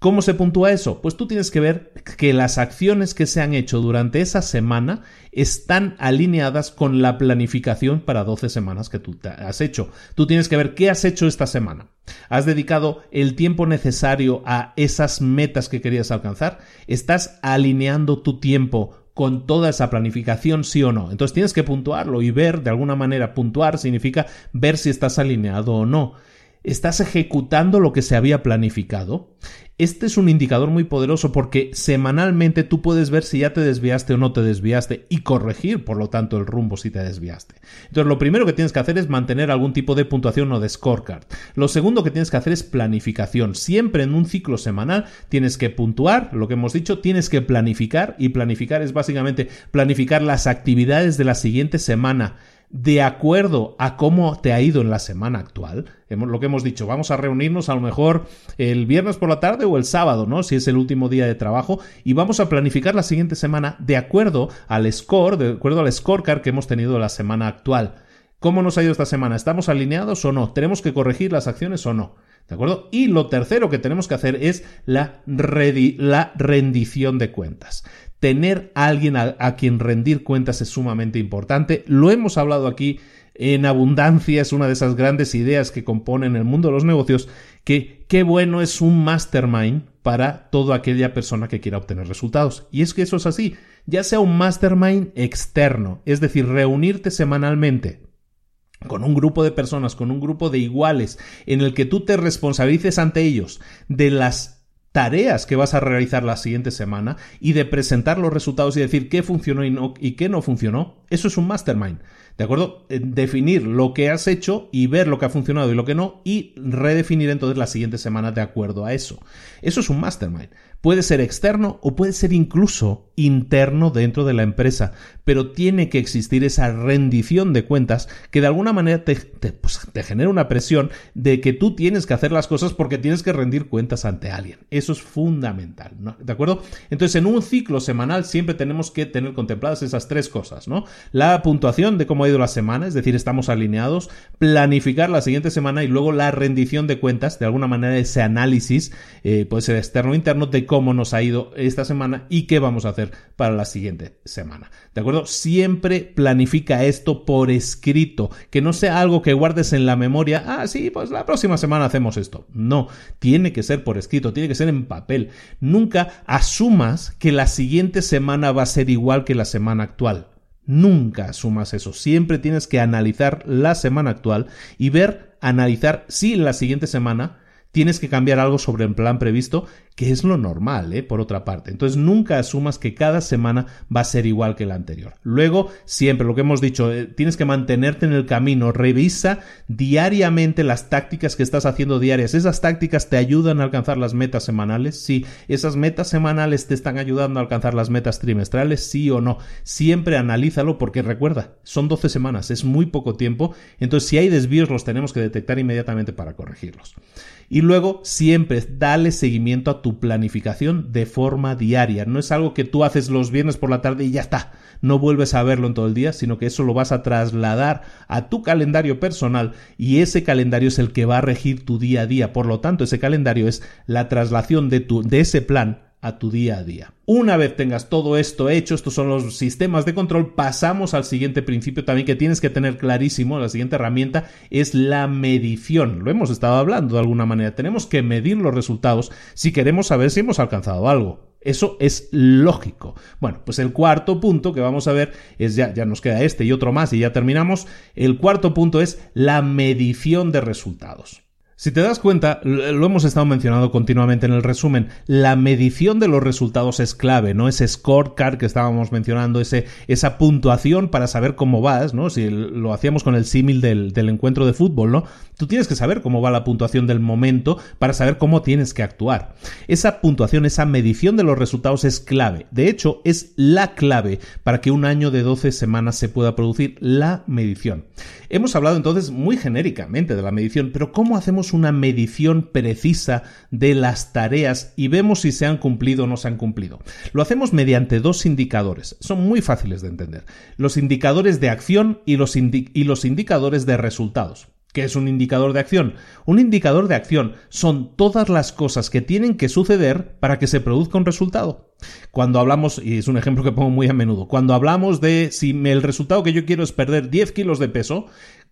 ¿Cómo se puntúa eso? Pues tú tienes que ver que las acciones que se han hecho durante esa semana están alineadas con la planificación para 12 semanas que tú has hecho. Tú tienes que ver qué has hecho esta semana. ¿Has dedicado el tiempo necesario a esas metas que querías alcanzar? ¿Estás alineando tu tiempo con toda esa planificación, sí o no. Entonces tienes que puntuarlo y ver, de alguna manera, puntuar significa ver si estás alineado o no. ¿Estás ejecutando lo que se había planificado? Este es un indicador muy poderoso porque semanalmente tú puedes ver si ya te desviaste o no te desviaste y corregir, por lo tanto, el rumbo si te desviaste. Entonces, lo primero que tienes que hacer es mantener algún tipo de puntuación o de scorecard. Lo segundo que tienes que hacer es planificación. Siempre en un ciclo semanal tienes que puntuar, lo que hemos dicho, tienes que planificar y planificar es básicamente planificar las actividades de la siguiente semana de acuerdo a cómo te ha ido en la semana actual. Lo que hemos dicho, vamos a reunirnos a lo mejor el viernes por la tarde o el sábado, ¿no? Si es el último día de trabajo, y vamos a planificar la siguiente semana de acuerdo al score, de acuerdo al scorecard que hemos tenido la semana actual. ¿Cómo nos ha ido esta semana? ¿Estamos alineados o no? ¿Tenemos que corregir las acciones o no? ¿De acuerdo? Y lo tercero que tenemos que hacer es la, la rendición de cuentas. Tener a alguien a, quien rendir cuentas es sumamente importante. Lo hemos hablado aquí en abundancia, es una de esas grandes ideas que componen el mundo de los negocios, que qué bueno es un mastermind para toda aquella persona que quiera obtener resultados. Y es que eso es así, ya sea un mastermind externo, es decir, reunirte semanalmente con un grupo de personas, con un grupo de iguales, en el que tú te responsabilices ante ellos de las tareas que vas a realizar la siguiente semana y de presentar los resultados y decir qué funcionó y, no, y qué no funcionó, eso es un mastermind. ¿De acuerdo? Definir lo que has hecho y ver lo que ha funcionado y lo que no y redefinir entonces la siguiente semana de acuerdo a eso. Eso es un mastermind. Puede ser externo o puede ser incluso interno dentro de la empresa, pero tiene que existir esa rendición de cuentas que de alguna manera te, pues, genera una presión de que tú tienes que hacer las cosas porque tienes que rendir cuentas ante alguien. Eso es fundamental. ¿De acuerdo? Entonces, en un ciclo semanal siempre tenemos que tener contempladas esas tres cosas, ¿no? La puntuación de cómo ha ido la semana, es decir, estamos alineados, planificar la siguiente semana y luego la rendición de cuentas, de alguna manera ese análisis, eh, puede ser externo o interno, de cómo nos ha ido esta semana y qué vamos a hacer para la siguiente semana. ¿De acuerdo? Siempre planifica esto por escrito, que no sea algo que guardes en la memoria, ah, sí, pues la próxima semana hacemos esto. No, tiene que ser por escrito, tiene que ser en papel. Nunca asumas que la siguiente semana va a ser igual que la semana actual. Nunca asumas eso. Siempre tienes que analizar la semana actual y ver, analizar si la siguiente semana tienes que cambiar algo sobre el plan previsto que es lo normal, ¿eh? por otra parte. Entonces nunca asumas que cada semana va a ser igual que la anterior. Luego, siempre lo que hemos dicho, eh, tienes que mantenerte en el camino, revisa diariamente las tácticas que estás haciendo diarias. ¿Esas tácticas te ayudan a alcanzar las metas semanales? Sí. ¿Esas metas semanales te están ayudando a alcanzar las metas trimestrales? Sí o no. Siempre analízalo porque recuerda, son 12 semanas, es muy poco tiempo. Entonces, si hay desvíos, los tenemos que detectar inmediatamente para corregirlos. Y luego, siempre dale seguimiento a tu planificación de forma diaria. No es algo que tú haces los viernes por la tarde y ya está. No vuelves a verlo en todo el día, sino que eso lo vas a trasladar a tu calendario personal y ese calendario es el que va a regir tu día a día. Por lo tanto, ese calendario es la traslación de, tu, de ese plan a tu día a día. Una vez tengas todo esto hecho, estos son los sistemas de control, pasamos al siguiente principio también que tienes que tener clarísimo, la siguiente herramienta es la medición. Lo hemos estado hablando de alguna manera, tenemos que medir los resultados si queremos saber si hemos alcanzado algo. Eso es lógico. Bueno, pues el cuarto punto que vamos a ver es ya, ya nos queda este y otro más y ya terminamos. El cuarto punto es la medición de resultados. Si te das cuenta, lo hemos estado mencionando continuamente en el resumen, la medición de los resultados es clave, ¿no? Ese scorecard que estábamos mencionando, ese, esa puntuación para saber cómo vas, ¿no? Si lo hacíamos con el símil del, del encuentro de fútbol, ¿no? Tú tienes que saber cómo va la puntuación del momento para saber cómo tienes que actuar. Esa puntuación, esa medición de los resultados es clave. De hecho, es la clave para que un año de 12 semanas se pueda producir la medición. Hemos hablado entonces muy genéricamente de la medición, pero ¿cómo hacemos una medición precisa de las tareas y vemos si se han cumplido o no se han cumplido. Lo hacemos mediante dos indicadores. Son muy fáciles de entender. Los indicadores de acción y los, y los indicadores de resultados. ¿Qué es un indicador de acción? Un indicador de acción son todas las cosas que tienen que suceder para que se produzca un resultado. Cuando hablamos, y es un ejemplo que pongo muy a menudo, cuando hablamos de si el resultado que yo quiero es perder 10 kilos de peso,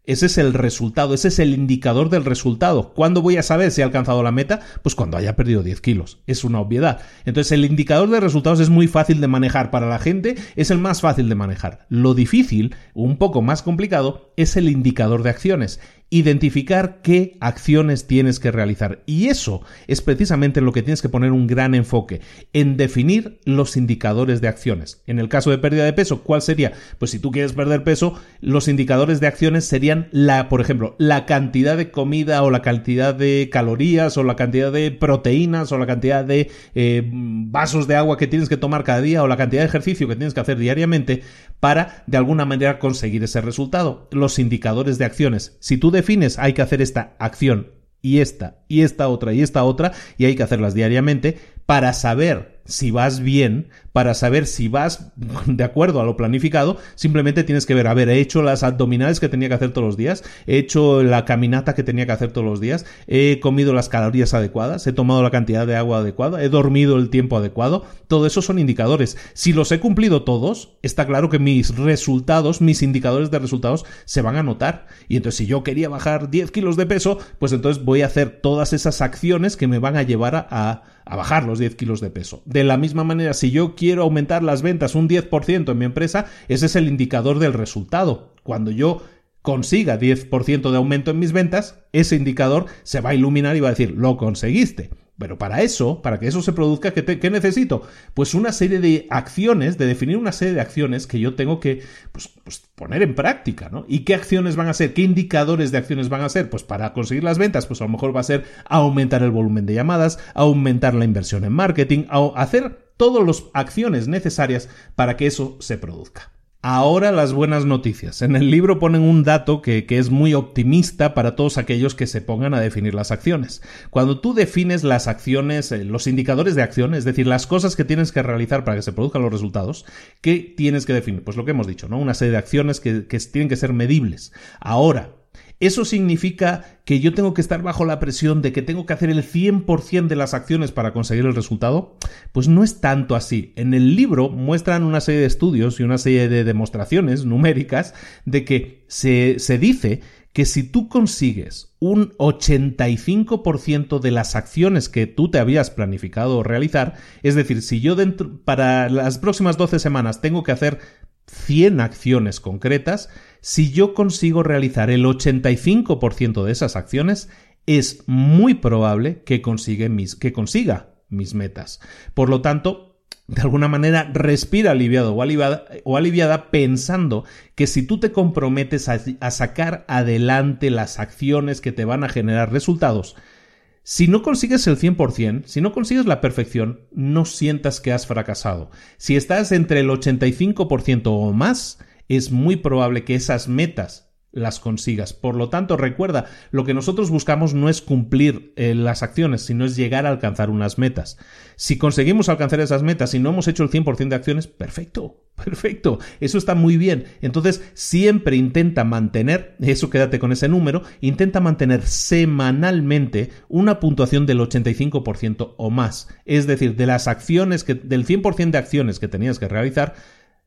ese es el resultado, ese es el indicador del resultado. ¿Cuándo voy a saber si he alcanzado la meta? Pues cuando haya perdido 10 kilos. Es una obviedad. Entonces el indicador de resultados es muy fácil de manejar para la gente, es el más fácil de manejar. Lo difícil, un poco más complicado, es el indicador de acciones identificar qué acciones tienes que realizar. Y eso es precisamente lo que tienes que poner un gran enfoque, en definir los indicadores de acciones. En el caso de pérdida de peso, ¿cuál sería? Pues si tú quieres perder peso, los indicadores de acciones serían la, por ejemplo, la cantidad de comida o la cantidad de calorías o la cantidad de proteínas o la cantidad de eh, vasos de agua que tienes que tomar cada día o la cantidad de ejercicio que tienes que hacer diariamente para de alguna manera conseguir ese resultado. Los indicadores de acciones. Si tú defines hay que hacer esta acción y esta y esta otra y esta otra y hay que hacerlas diariamente para saber si vas bien, para saber si vas de acuerdo a lo planificado, simplemente tienes que ver, a ver, he hecho las abdominales que tenía que hacer todos los días, he hecho la caminata que tenía que hacer todos los días, he comido las calorías adecuadas, he tomado la cantidad de agua adecuada, he dormido el tiempo adecuado, todo eso son indicadores. Si los he cumplido todos, está claro que mis resultados, mis indicadores de resultados se van a notar. Y entonces si yo quería bajar 10 kilos de peso, pues entonces voy a hacer todas esas acciones que me van a llevar a, a bajar los 10 kilos de peso. De la misma manera, si yo quiero aumentar las ventas un 10% en mi empresa, ese es el indicador del resultado. Cuando yo consiga 10% de aumento en mis ventas, ese indicador se va a iluminar y va a decir, lo conseguiste. Pero para eso, para que eso se produzca, ¿qué, necesito? Pues una serie de acciones, de definir una serie de acciones que yo tengo que pues, pues, poner en práctica, ¿no? ¿Y qué acciones van a ser? ¿Qué indicadores de acciones van a ser? Pues para conseguir las ventas, pues a lo mejor va a ser aumentar el volumen de llamadas, aumentar la inversión en marketing, hacer todas las acciones necesarias para que eso se produzca. Ahora las buenas noticias. En el libro ponen un dato que, es muy optimista para todos aquellos que se pongan a definir las acciones. Cuando tú defines las acciones, eh, los indicadores de acción, es decir, las cosas que tienes que realizar para que se produzcan los resultados, ¿qué tienes que definir? Pues lo que hemos dicho, ¿no? Una serie de acciones que, que tienen que ser medibles. Ahora, ¿Eso significa que yo tengo que estar bajo la presión de que tengo que hacer el 100% de las acciones para conseguir el resultado? Pues no es tanto así. En el libro muestran una serie de estudios y una serie de demostraciones numéricas de que se, se dice que si tú consigues un 85% de las acciones que tú te habías planificado realizar, es decir, si yo dentro, para las próximas 12 semanas tengo que hacer 100 acciones concretas, si yo consigo realizar el 85% de esas acciones, es muy probable que, consiga mis metas. Por lo tanto, de alguna manera respira aliviado o aliviada, o aliviada pensando que si tú te comprometes a, a, sacar adelante las acciones que te van a generar resultados, si no consigues el 100%, si no consigues la perfección, no sientas que has fracasado. Si estás entre el 85% o más, es muy probable que esas metas las consigas. Por lo tanto, recuerda, lo que nosotros buscamos no es cumplir eh, las acciones, sino es llegar a alcanzar unas metas. Si conseguimos alcanzar esas metas y no hemos hecho el 100% de acciones, perfecto, perfecto, eso está muy bien. Entonces, siempre intenta mantener, eso quédate con ese número, intenta mantener semanalmente una puntuación del 85% o más. Es decir, de las acciones que, del 100% de acciones que tenías que realizar,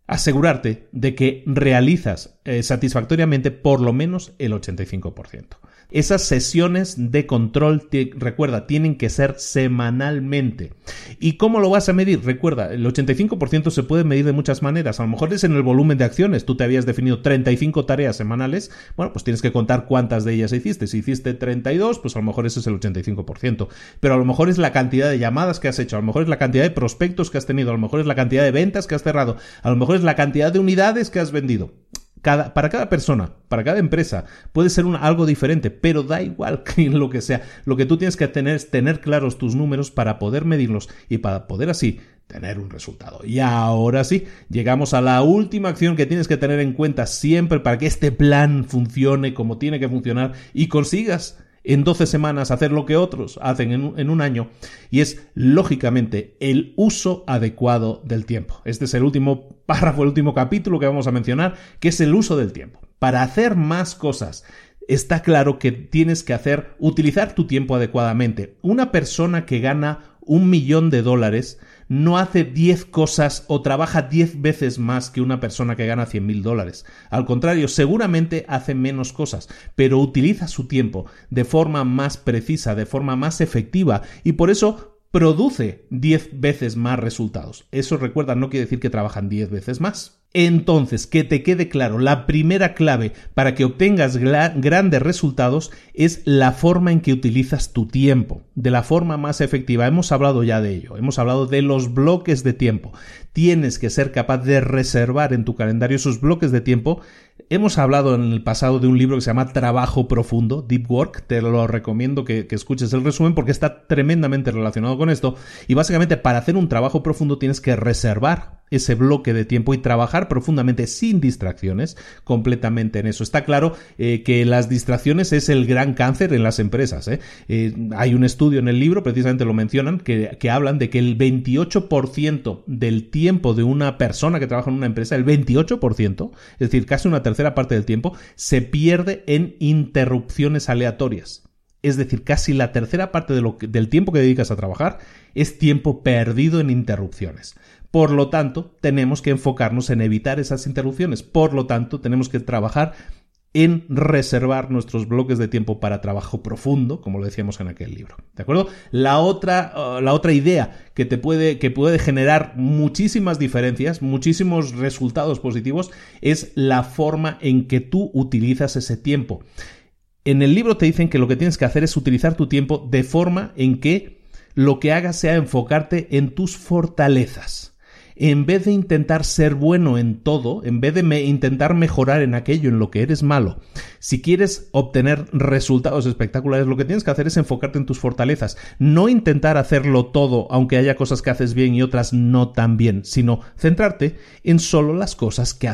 asegurarte de que realizas eh, satisfactoriamente por lo menos el 85%. Esas sesiones de control, recuerda, tienen que ser semanalmente. ¿Y cómo lo vas a medir? Recuerda, el 85% se puede medir de muchas maneras. A lo mejor es en el volumen de acciones. Tú te habías definido 35 tareas semanales. Bueno, pues tienes que contar cuántas de ellas hiciste. Si hiciste 32, pues a lo mejor ese es el 85%. Pero a lo mejor es la cantidad de llamadas que has hecho. A lo mejor es la cantidad de prospectos que has tenido. A lo mejor es la cantidad de ventas que has cerrado. A lo mejor es la cantidad de unidades que has vendido para cada persona, para cada empresa, puede ser algo diferente, pero da igual que lo que sea. Lo que tú tienes que tener es tener claros tus números para poder medirlos y para poder así tener un resultado. Y ahora sí, llegamos a la última acción que tienes que tener en cuenta siempre para que este plan funcione como tiene que funcionar y consigas en 12 semanas hacer lo que otros hacen en un, año y es lógicamente el uso adecuado del tiempo. Este es el último párrafo, el último capítulo que vamos a mencionar, que es el uso del tiempo. Para hacer más cosas está claro que tienes que hacer, utilizar tu tiempo adecuadamente. Una persona que gana un millón de dólares no hace 10 cosas o trabaja 10 veces más que una persona que gana 100 mil dólares. Al contrario, seguramente hace menos cosas, pero utiliza su tiempo de forma más precisa, de forma más efectiva y por eso produce 10 veces más resultados. Eso recuerda, no quiere decir que trabajan 10 veces más. Entonces, que te quede claro, la primera clave para que obtengas grandes resultados es la forma en que utilizas tu tiempo, de la forma más efectiva. Hemos hablado ya de ello, hemos hablado de los bloques de tiempo. Tienes que ser capaz de reservar en tu calendario esos bloques de tiempo Hemos hablado en el pasado de un libro que se llama Trabajo Profundo, Deep Work. Te lo recomiendo que, escuches el resumen porque está tremendamente relacionado con esto. Y básicamente para hacer un trabajo profundo tienes que reservar ese bloque de tiempo y trabajar profundamente sin distracciones, completamente en eso. Está claro eh, que las distracciones es el gran cáncer en las empresas. ¿eh? Eh, hay un estudio en el libro, precisamente lo mencionan, que, que hablan de que el 28% del tiempo de una persona que trabaja en una empresa, el 28%, es decir, casi una tercera parte del tiempo se pierde en interrupciones aleatorias. Es decir, casi la tercera parte del tiempo que dedicas a trabajar es tiempo perdido en interrupciones. Por lo tanto, tenemos que enfocarnos en evitar esas interrupciones. Por lo tanto, tenemos que trabajar en reservar nuestros bloques de tiempo para trabajo profundo, como lo decíamos en aquel libro. ¿De acuerdo? La otra, uh, la otra idea que te puede, que puede generar muchísimas diferencias, muchísimos resultados positivos, es la forma en que tú utilizas ese tiempo. En el libro te dicen que lo que tienes que hacer es utilizar tu tiempo de forma en que lo que hagas sea enfocarte en tus fortalezas en vez de intentar ser bueno en todo, en vez de intentar mejorar en aquello en lo que eres malo, si quieres obtener resultados espectaculares, lo que tienes que hacer es enfocarte en tus fortalezas, no intentar hacerlo todo, aunque haya cosas que haces bien y otras no tan bien, sino centrarte en solo las cosas que,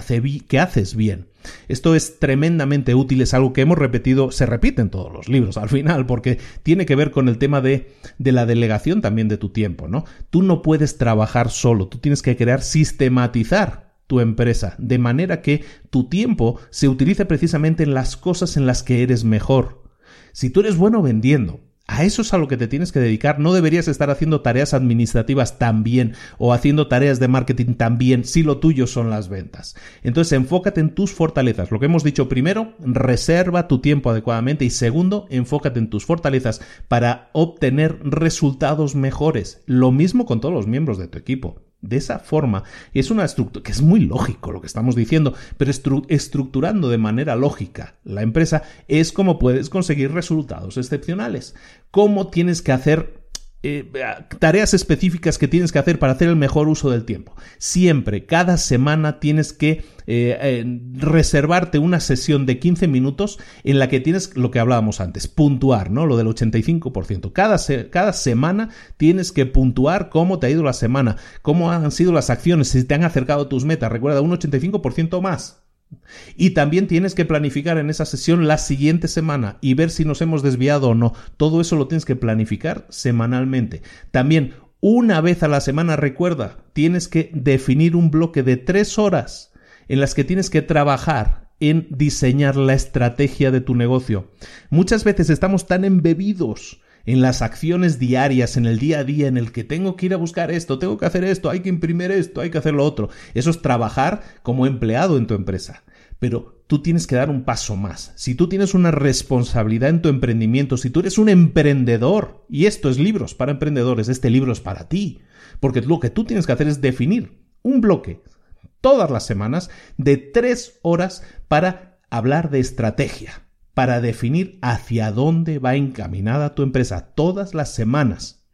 que haces bien. Esto es tremendamente útil, es algo que hemos repetido, se repite en todos los libros al final, porque tiene que ver con el tema de, de la delegación también de tu tiempo, ¿no? Tú no puedes trabajar solo, tú tienes que crear, sistematizar tu empresa, de manera que tu tiempo se utilice precisamente en las cosas en las que eres mejor. Si tú eres bueno vendiendo, a eso es a lo que te tienes que dedicar. No deberías estar haciendo tareas administrativas también o haciendo tareas de marketing también si lo tuyo son las ventas. Entonces enfócate en tus fortalezas. Lo que hemos dicho primero, reserva tu tiempo adecuadamente y segundo, enfócate en tus fortalezas para obtener resultados mejores. Lo mismo con todos los miembros de tu equipo de esa forma. Es una estructura que es muy lógico lo que estamos diciendo, pero estructurando de manera lógica la empresa es como puedes conseguir resultados excepcionales. Cómo tienes que hacer eh, tareas específicas que tienes que hacer para hacer el mejor uso del tiempo. Siempre, cada semana tienes que eh, eh, reservarte una sesión de 15 minutos en la que tienes lo que hablábamos antes, puntuar, ¿no? Lo del 85%. Cada, cada semana tienes que puntuar cómo te ha ido la semana, cómo han sido las acciones, si te han acercado tus metas. Recuerda, un 85% más. Y también tienes que planificar en esa sesión la siguiente semana y ver si nos hemos desviado o no. Todo eso lo tienes que planificar semanalmente. También una vez a la semana, recuerda, tienes que definir un bloque de tres horas en las que tienes que trabajar en diseñar la estrategia de tu negocio. Muchas veces estamos tan embebidos en las acciones diarias, en el día a día, en el que tengo que ir a buscar esto, tengo que hacer esto, hay que imprimir esto, hay que hacer lo otro. Eso es trabajar como empleado en tu empresa. Pero tú tienes que dar un paso más. Si tú tienes una responsabilidad en tu emprendimiento, si tú eres un emprendedor, y esto es libros para emprendedores, este libro es para ti, porque lo que tú tienes que hacer es definir un bloque todas las semanas de tres horas para hablar de estrategia para definir hacia dónde va encaminada tu empresa todas las semanas.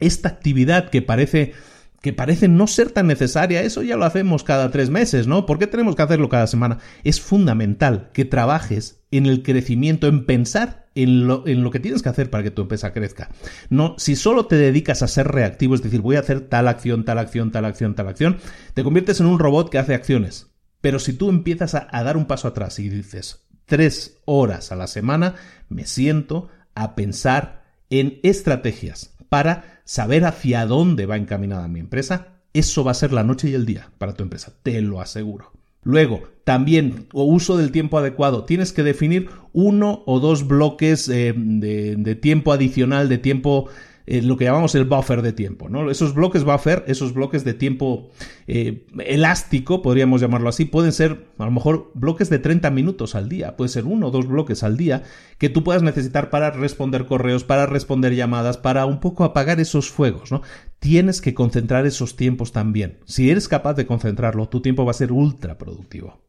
Esta actividad que parece que parece no ser tan necesaria, eso ya lo hacemos cada tres meses, ¿no? ¿Por qué tenemos que hacerlo cada semana? Es fundamental que trabajes en el crecimiento, en pensar en lo, en lo, que tienes que hacer para que tu empresa crezca. No, si solo te dedicas a ser reactivo, es decir, voy a hacer tal acción, tal acción, tal acción, tal acción, te conviertes en un robot que hace acciones. Pero si tú empiezas a dar un paso atrás y dices, tres horas a la semana me siento a pensar en estrategias para saber hacia dónde va encaminada mi empresa. Eso va a ser la noche y el día para tu empresa, te lo aseguro. Luego, también, o uso del tiempo adecuado. Tienes que definir uno o dos bloques eh, de, de, tiempo adicional, de tiempo eh, lo que llamamos el buffer de tiempo, ¿no? Esos bloques buffer, esos bloques de tiempo eh, elástico, podríamos llamarlo así, pueden ser a lo mejor bloques de 30 minutos al día, puede ser uno o dos bloques al día que tú puedas necesitar para responder correos, para responder llamadas, para un poco apagar esos fuegos, ¿no? Tienes que concentrar esos tiempos también. Si eres capaz de concentrarlo, tu tiempo va a ser ultra productivo.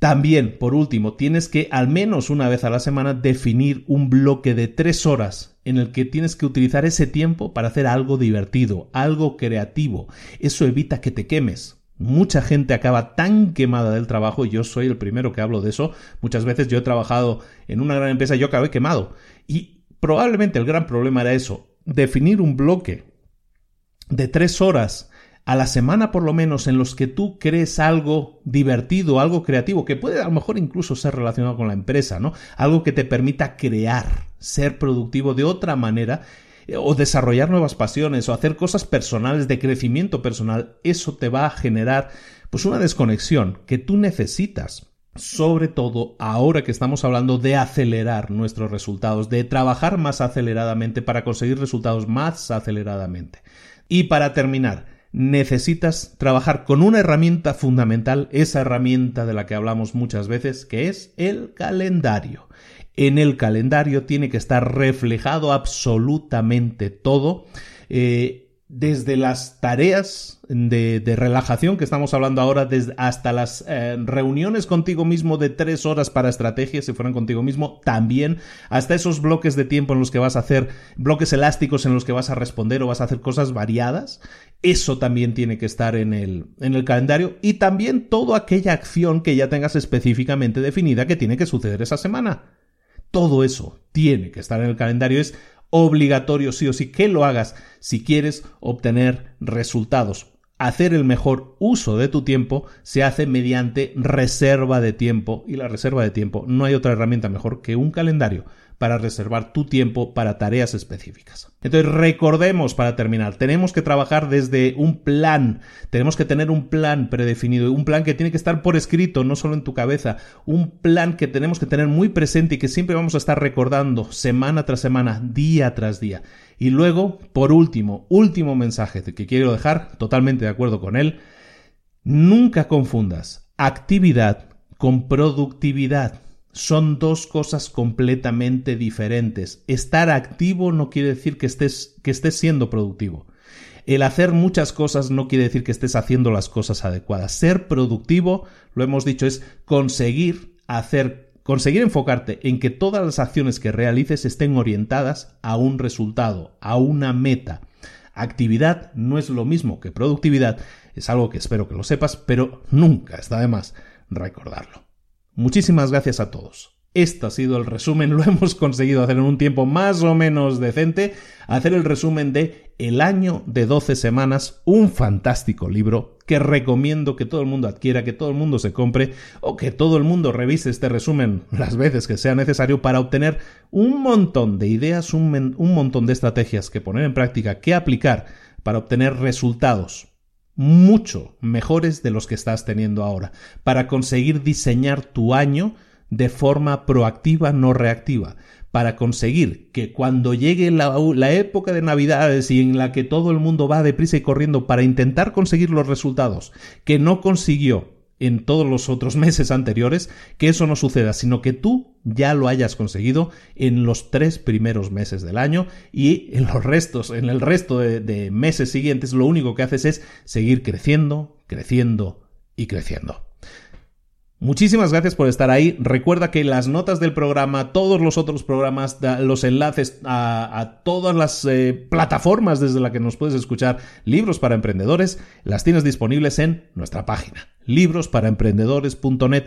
También, por último, tienes que al menos una vez a la semana definir un bloque de tres horas en el que tienes que utilizar ese tiempo para hacer algo divertido, algo creativo. Eso evita que te quemes. Mucha gente acaba tan quemada del trabajo, y yo soy el primero que hablo de eso. Muchas veces yo he trabajado en una gran empresa y yo acabé quemado. Y probablemente el gran problema era eso, definir un bloque de tres horas a la semana por lo menos en los que tú crees algo divertido, algo creativo, que puede a lo mejor incluso ser relacionado con la empresa, ¿no? Algo que te permita crear, ser productivo de otra manera eh, o desarrollar nuevas pasiones o hacer cosas personales de crecimiento personal, eso te va a generar pues una desconexión que tú necesitas. Sobre todo ahora que estamos hablando de acelerar nuestros resultados, de trabajar más aceleradamente para conseguir resultados más aceleradamente. Y para terminar, necesitas trabajar con una herramienta fundamental, esa herramienta de la que hablamos muchas veces, que es el calendario. En el calendario tiene que estar reflejado absolutamente todo. Eh, desde las tareas de, relajación que estamos hablando ahora, hasta las eh, reuniones contigo mismo de tres horas para estrategias, si fueran contigo mismo, también, hasta esos bloques de tiempo en los que vas a hacer, bloques elásticos en los que vas a responder o vas a hacer cosas variadas, eso también tiene que estar en el, en el calendario y también toda aquella acción que ya tengas específicamente definida que tiene que suceder esa semana. Todo eso tiene que estar en el calendario. Es obligatorio sí o sí que lo hagas si quieres obtener resultados. Hacer el mejor uso de tu tiempo se hace mediante reserva de tiempo y la reserva de tiempo no hay otra herramienta mejor que un calendario para reservar tu tiempo para tareas específicas. Entonces recordemos para terminar, tenemos que trabajar desde un plan, tenemos que tener un plan predefinido, un plan que tiene que estar por escrito, no solo en tu cabeza, un plan que tenemos que tener muy presente y que siempre vamos a estar recordando semana tras semana, día tras día. Y luego, por último, último mensaje que quiero dejar, totalmente de acuerdo con él, nunca confundas actividad con productividad son dos cosas completamente diferentes. Estar activo no quiere decir que estés, que estés siendo productivo. El hacer muchas cosas no quiere decir que estés haciendo las cosas adecuadas. Ser productivo, lo hemos dicho, es conseguir hacer, conseguir enfocarte en que todas las acciones que realices estén orientadas a un resultado, a una meta. Actividad no es lo mismo que productividad, es algo que espero que lo sepas, pero nunca está de más recordarlo. Muchísimas gracias a todos. Este ha sido el resumen, lo hemos conseguido hacer en un tiempo más o menos decente, hacer el resumen de El año de 12 semanas, un fantástico libro que recomiendo que todo el mundo adquiera, que todo el mundo se compre o que todo el mundo revise este resumen las veces que sea necesario para obtener un montón de ideas, un, un montón de estrategias que poner en práctica, que aplicar para obtener resultados mucho mejores de los que estás teniendo ahora, para conseguir diseñar tu año de forma proactiva, no reactiva, para conseguir que cuando llegue la, época de Navidades y en la que todo el mundo va deprisa y corriendo para intentar conseguir los resultados que no consiguió en todos los otros meses anteriores, que eso no suceda, sino que tú ya lo hayas conseguido en los tres primeros meses del año y en los restos, en el resto de, meses siguientes, lo único que haces es seguir creciendo, creciendo y creciendo. Muchísimas gracias por estar ahí. Recuerda que las notas del programa, todos los otros programas, los enlaces a, todas las eh, plataformas desde las que nos puedes escuchar, libros para emprendedores, las tienes disponibles en nuestra página, librosparaemprendedores.net.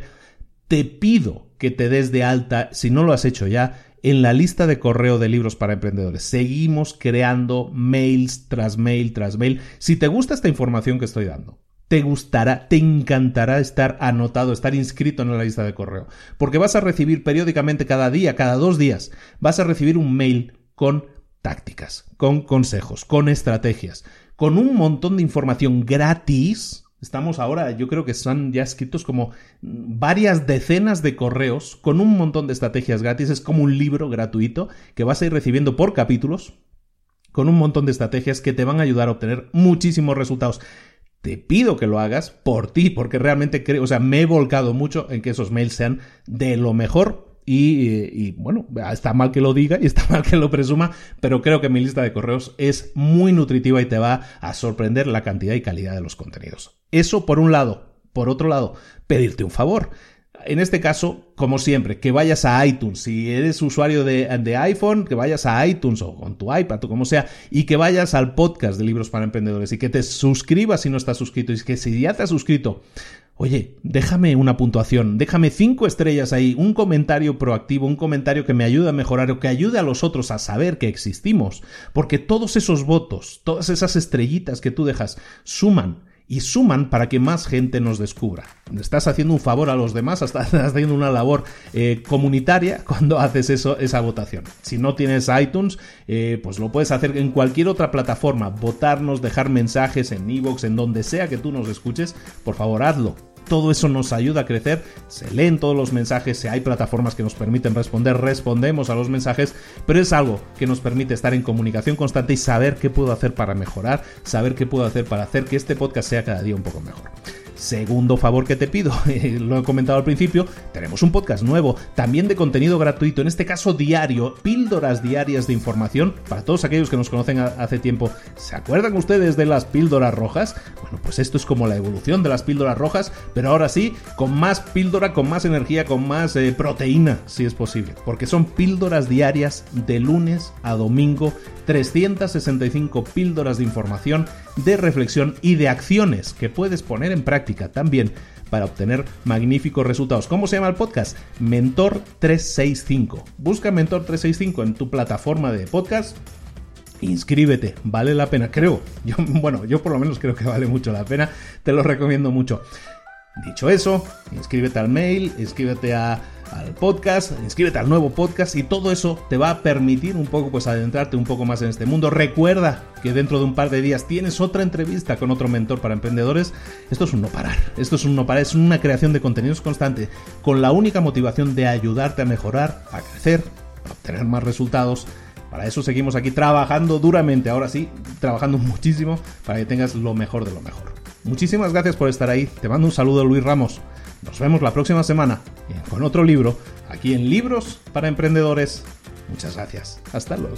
Te pido que te des de alta, si no lo has hecho ya, en la lista de correo de libros para emprendedores. Seguimos creando mails tras mail tras mail. Si te gusta esta información que estoy dando, te gustará, te encantará estar anotado, estar inscrito en la lista de correo, porque vas a recibir periódicamente cada día, cada dos días, vas a recibir un mail con tácticas, con consejos, con estrategias, con un montón de información gratis Estamos ahora, yo creo que son ya escritos como varias decenas de correos con un montón de estrategias gratis. Es como un libro gratuito que vas a ir recibiendo por capítulos con un montón de estrategias que te van a ayudar a obtener muchísimos resultados. Te pido que lo hagas por ti, porque realmente creo, o sea, me he volcado mucho en que esos mails sean de lo mejor y, y, bueno, está mal que lo diga y está mal que lo presuma, pero creo que mi lista de correos es muy nutritiva y te va a sorprender la cantidad y calidad de los contenidos. Eso por un lado. Por otro lado, pedirte un favor en este caso, como siempre, que vayas a iTunes. Si eres usuario de, iPhone, que vayas a iTunes o con tu iPad o como sea, y que vayas al podcast de libros para emprendedores y que te suscribas si no estás suscrito y que si ya te has suscrito, Oye, déjame una puntuación, déjame cinco estrellas ahí, un comentario proactivo, un comentario que me ayude a mejorar o que ayude a los otros a saber que existimos, porque todos esos votos, todas esas estrellitas que tú dejas, suman y suman para que más gente nos descubra. Estás haciendo un favor a los demás, estás haciendo una labor eh, comunitaria cuando haces eso, esa votación. Si no tienes iTunes, eh, pues lo puedes hacer en cualquier otra plataforma, votarnos, dejar mensajes en iVoox, en donde sea que tú nos escuches, por favor hazlo todo eso nos ayuda a crecer, se leen todos los mensajes, si hay plataformas que nos permiten responder, respondemos a los mensajes, pero es algo que nos permite estar en comunicación constante y saber qué puedo hacer para mejorar, saber qué puedo hacer para hacer que este podcast sea cada día un poco mejor. Segundo favor que te pido, lo he comentado al principio, tenemos un podcast nuevo, también de contenido gratuito, en este caso diario, píldoras diarias de información para todos aquellos que nos conocen hace tiempo. ¿Se acuerdan ustedes de las píldoras rojas? Bueno, pues esto es como la evolución de las píldoras rojas, pero ahora sí, con más píldora, con más energía, con más eh, proteína, si es posible, porque son píldoras diarias de lunes a domingo 365 píldoras de información, de reflexión y de acciones que puedes poner en práctica también para obtener magníficos resultados. ¿Cómo se llama el podcast? Mentor 365. Busca Mentor 365 en tu plataforma de podcast inscríbete, vale la pena, creo. Yo, bueno, yo por lo menos creo que vale mucho la pena, te lo recomiendo mucho. Dicho eso, inscríbete al mail, inscríbete a al podcast, inscríbete al nuevo podcast y todo eso te va a permitir un poco pues adentrarte un poco más en este mundo. Recuerda que dentro de un par de días tienes otra entrevista con otro mentor para emprendedores. Esto es un no parar, esto es un no parar, es una creación de contenidos constante con la única motivación de ayudarte a mejorar, a crecer, a obtener más resultados. Para eso seguimos aquí trabajando duramente, ahora sí, trabajando muchísimo para que tengas lo mejor de lo mejor. Muchísimas gracias por estar ahí. Te mando un saludo Luis Ramos. Nos vemos la próxima semana con otro libro aquí en Libros para Emprendedores. Muchas gracias. Hasta luego.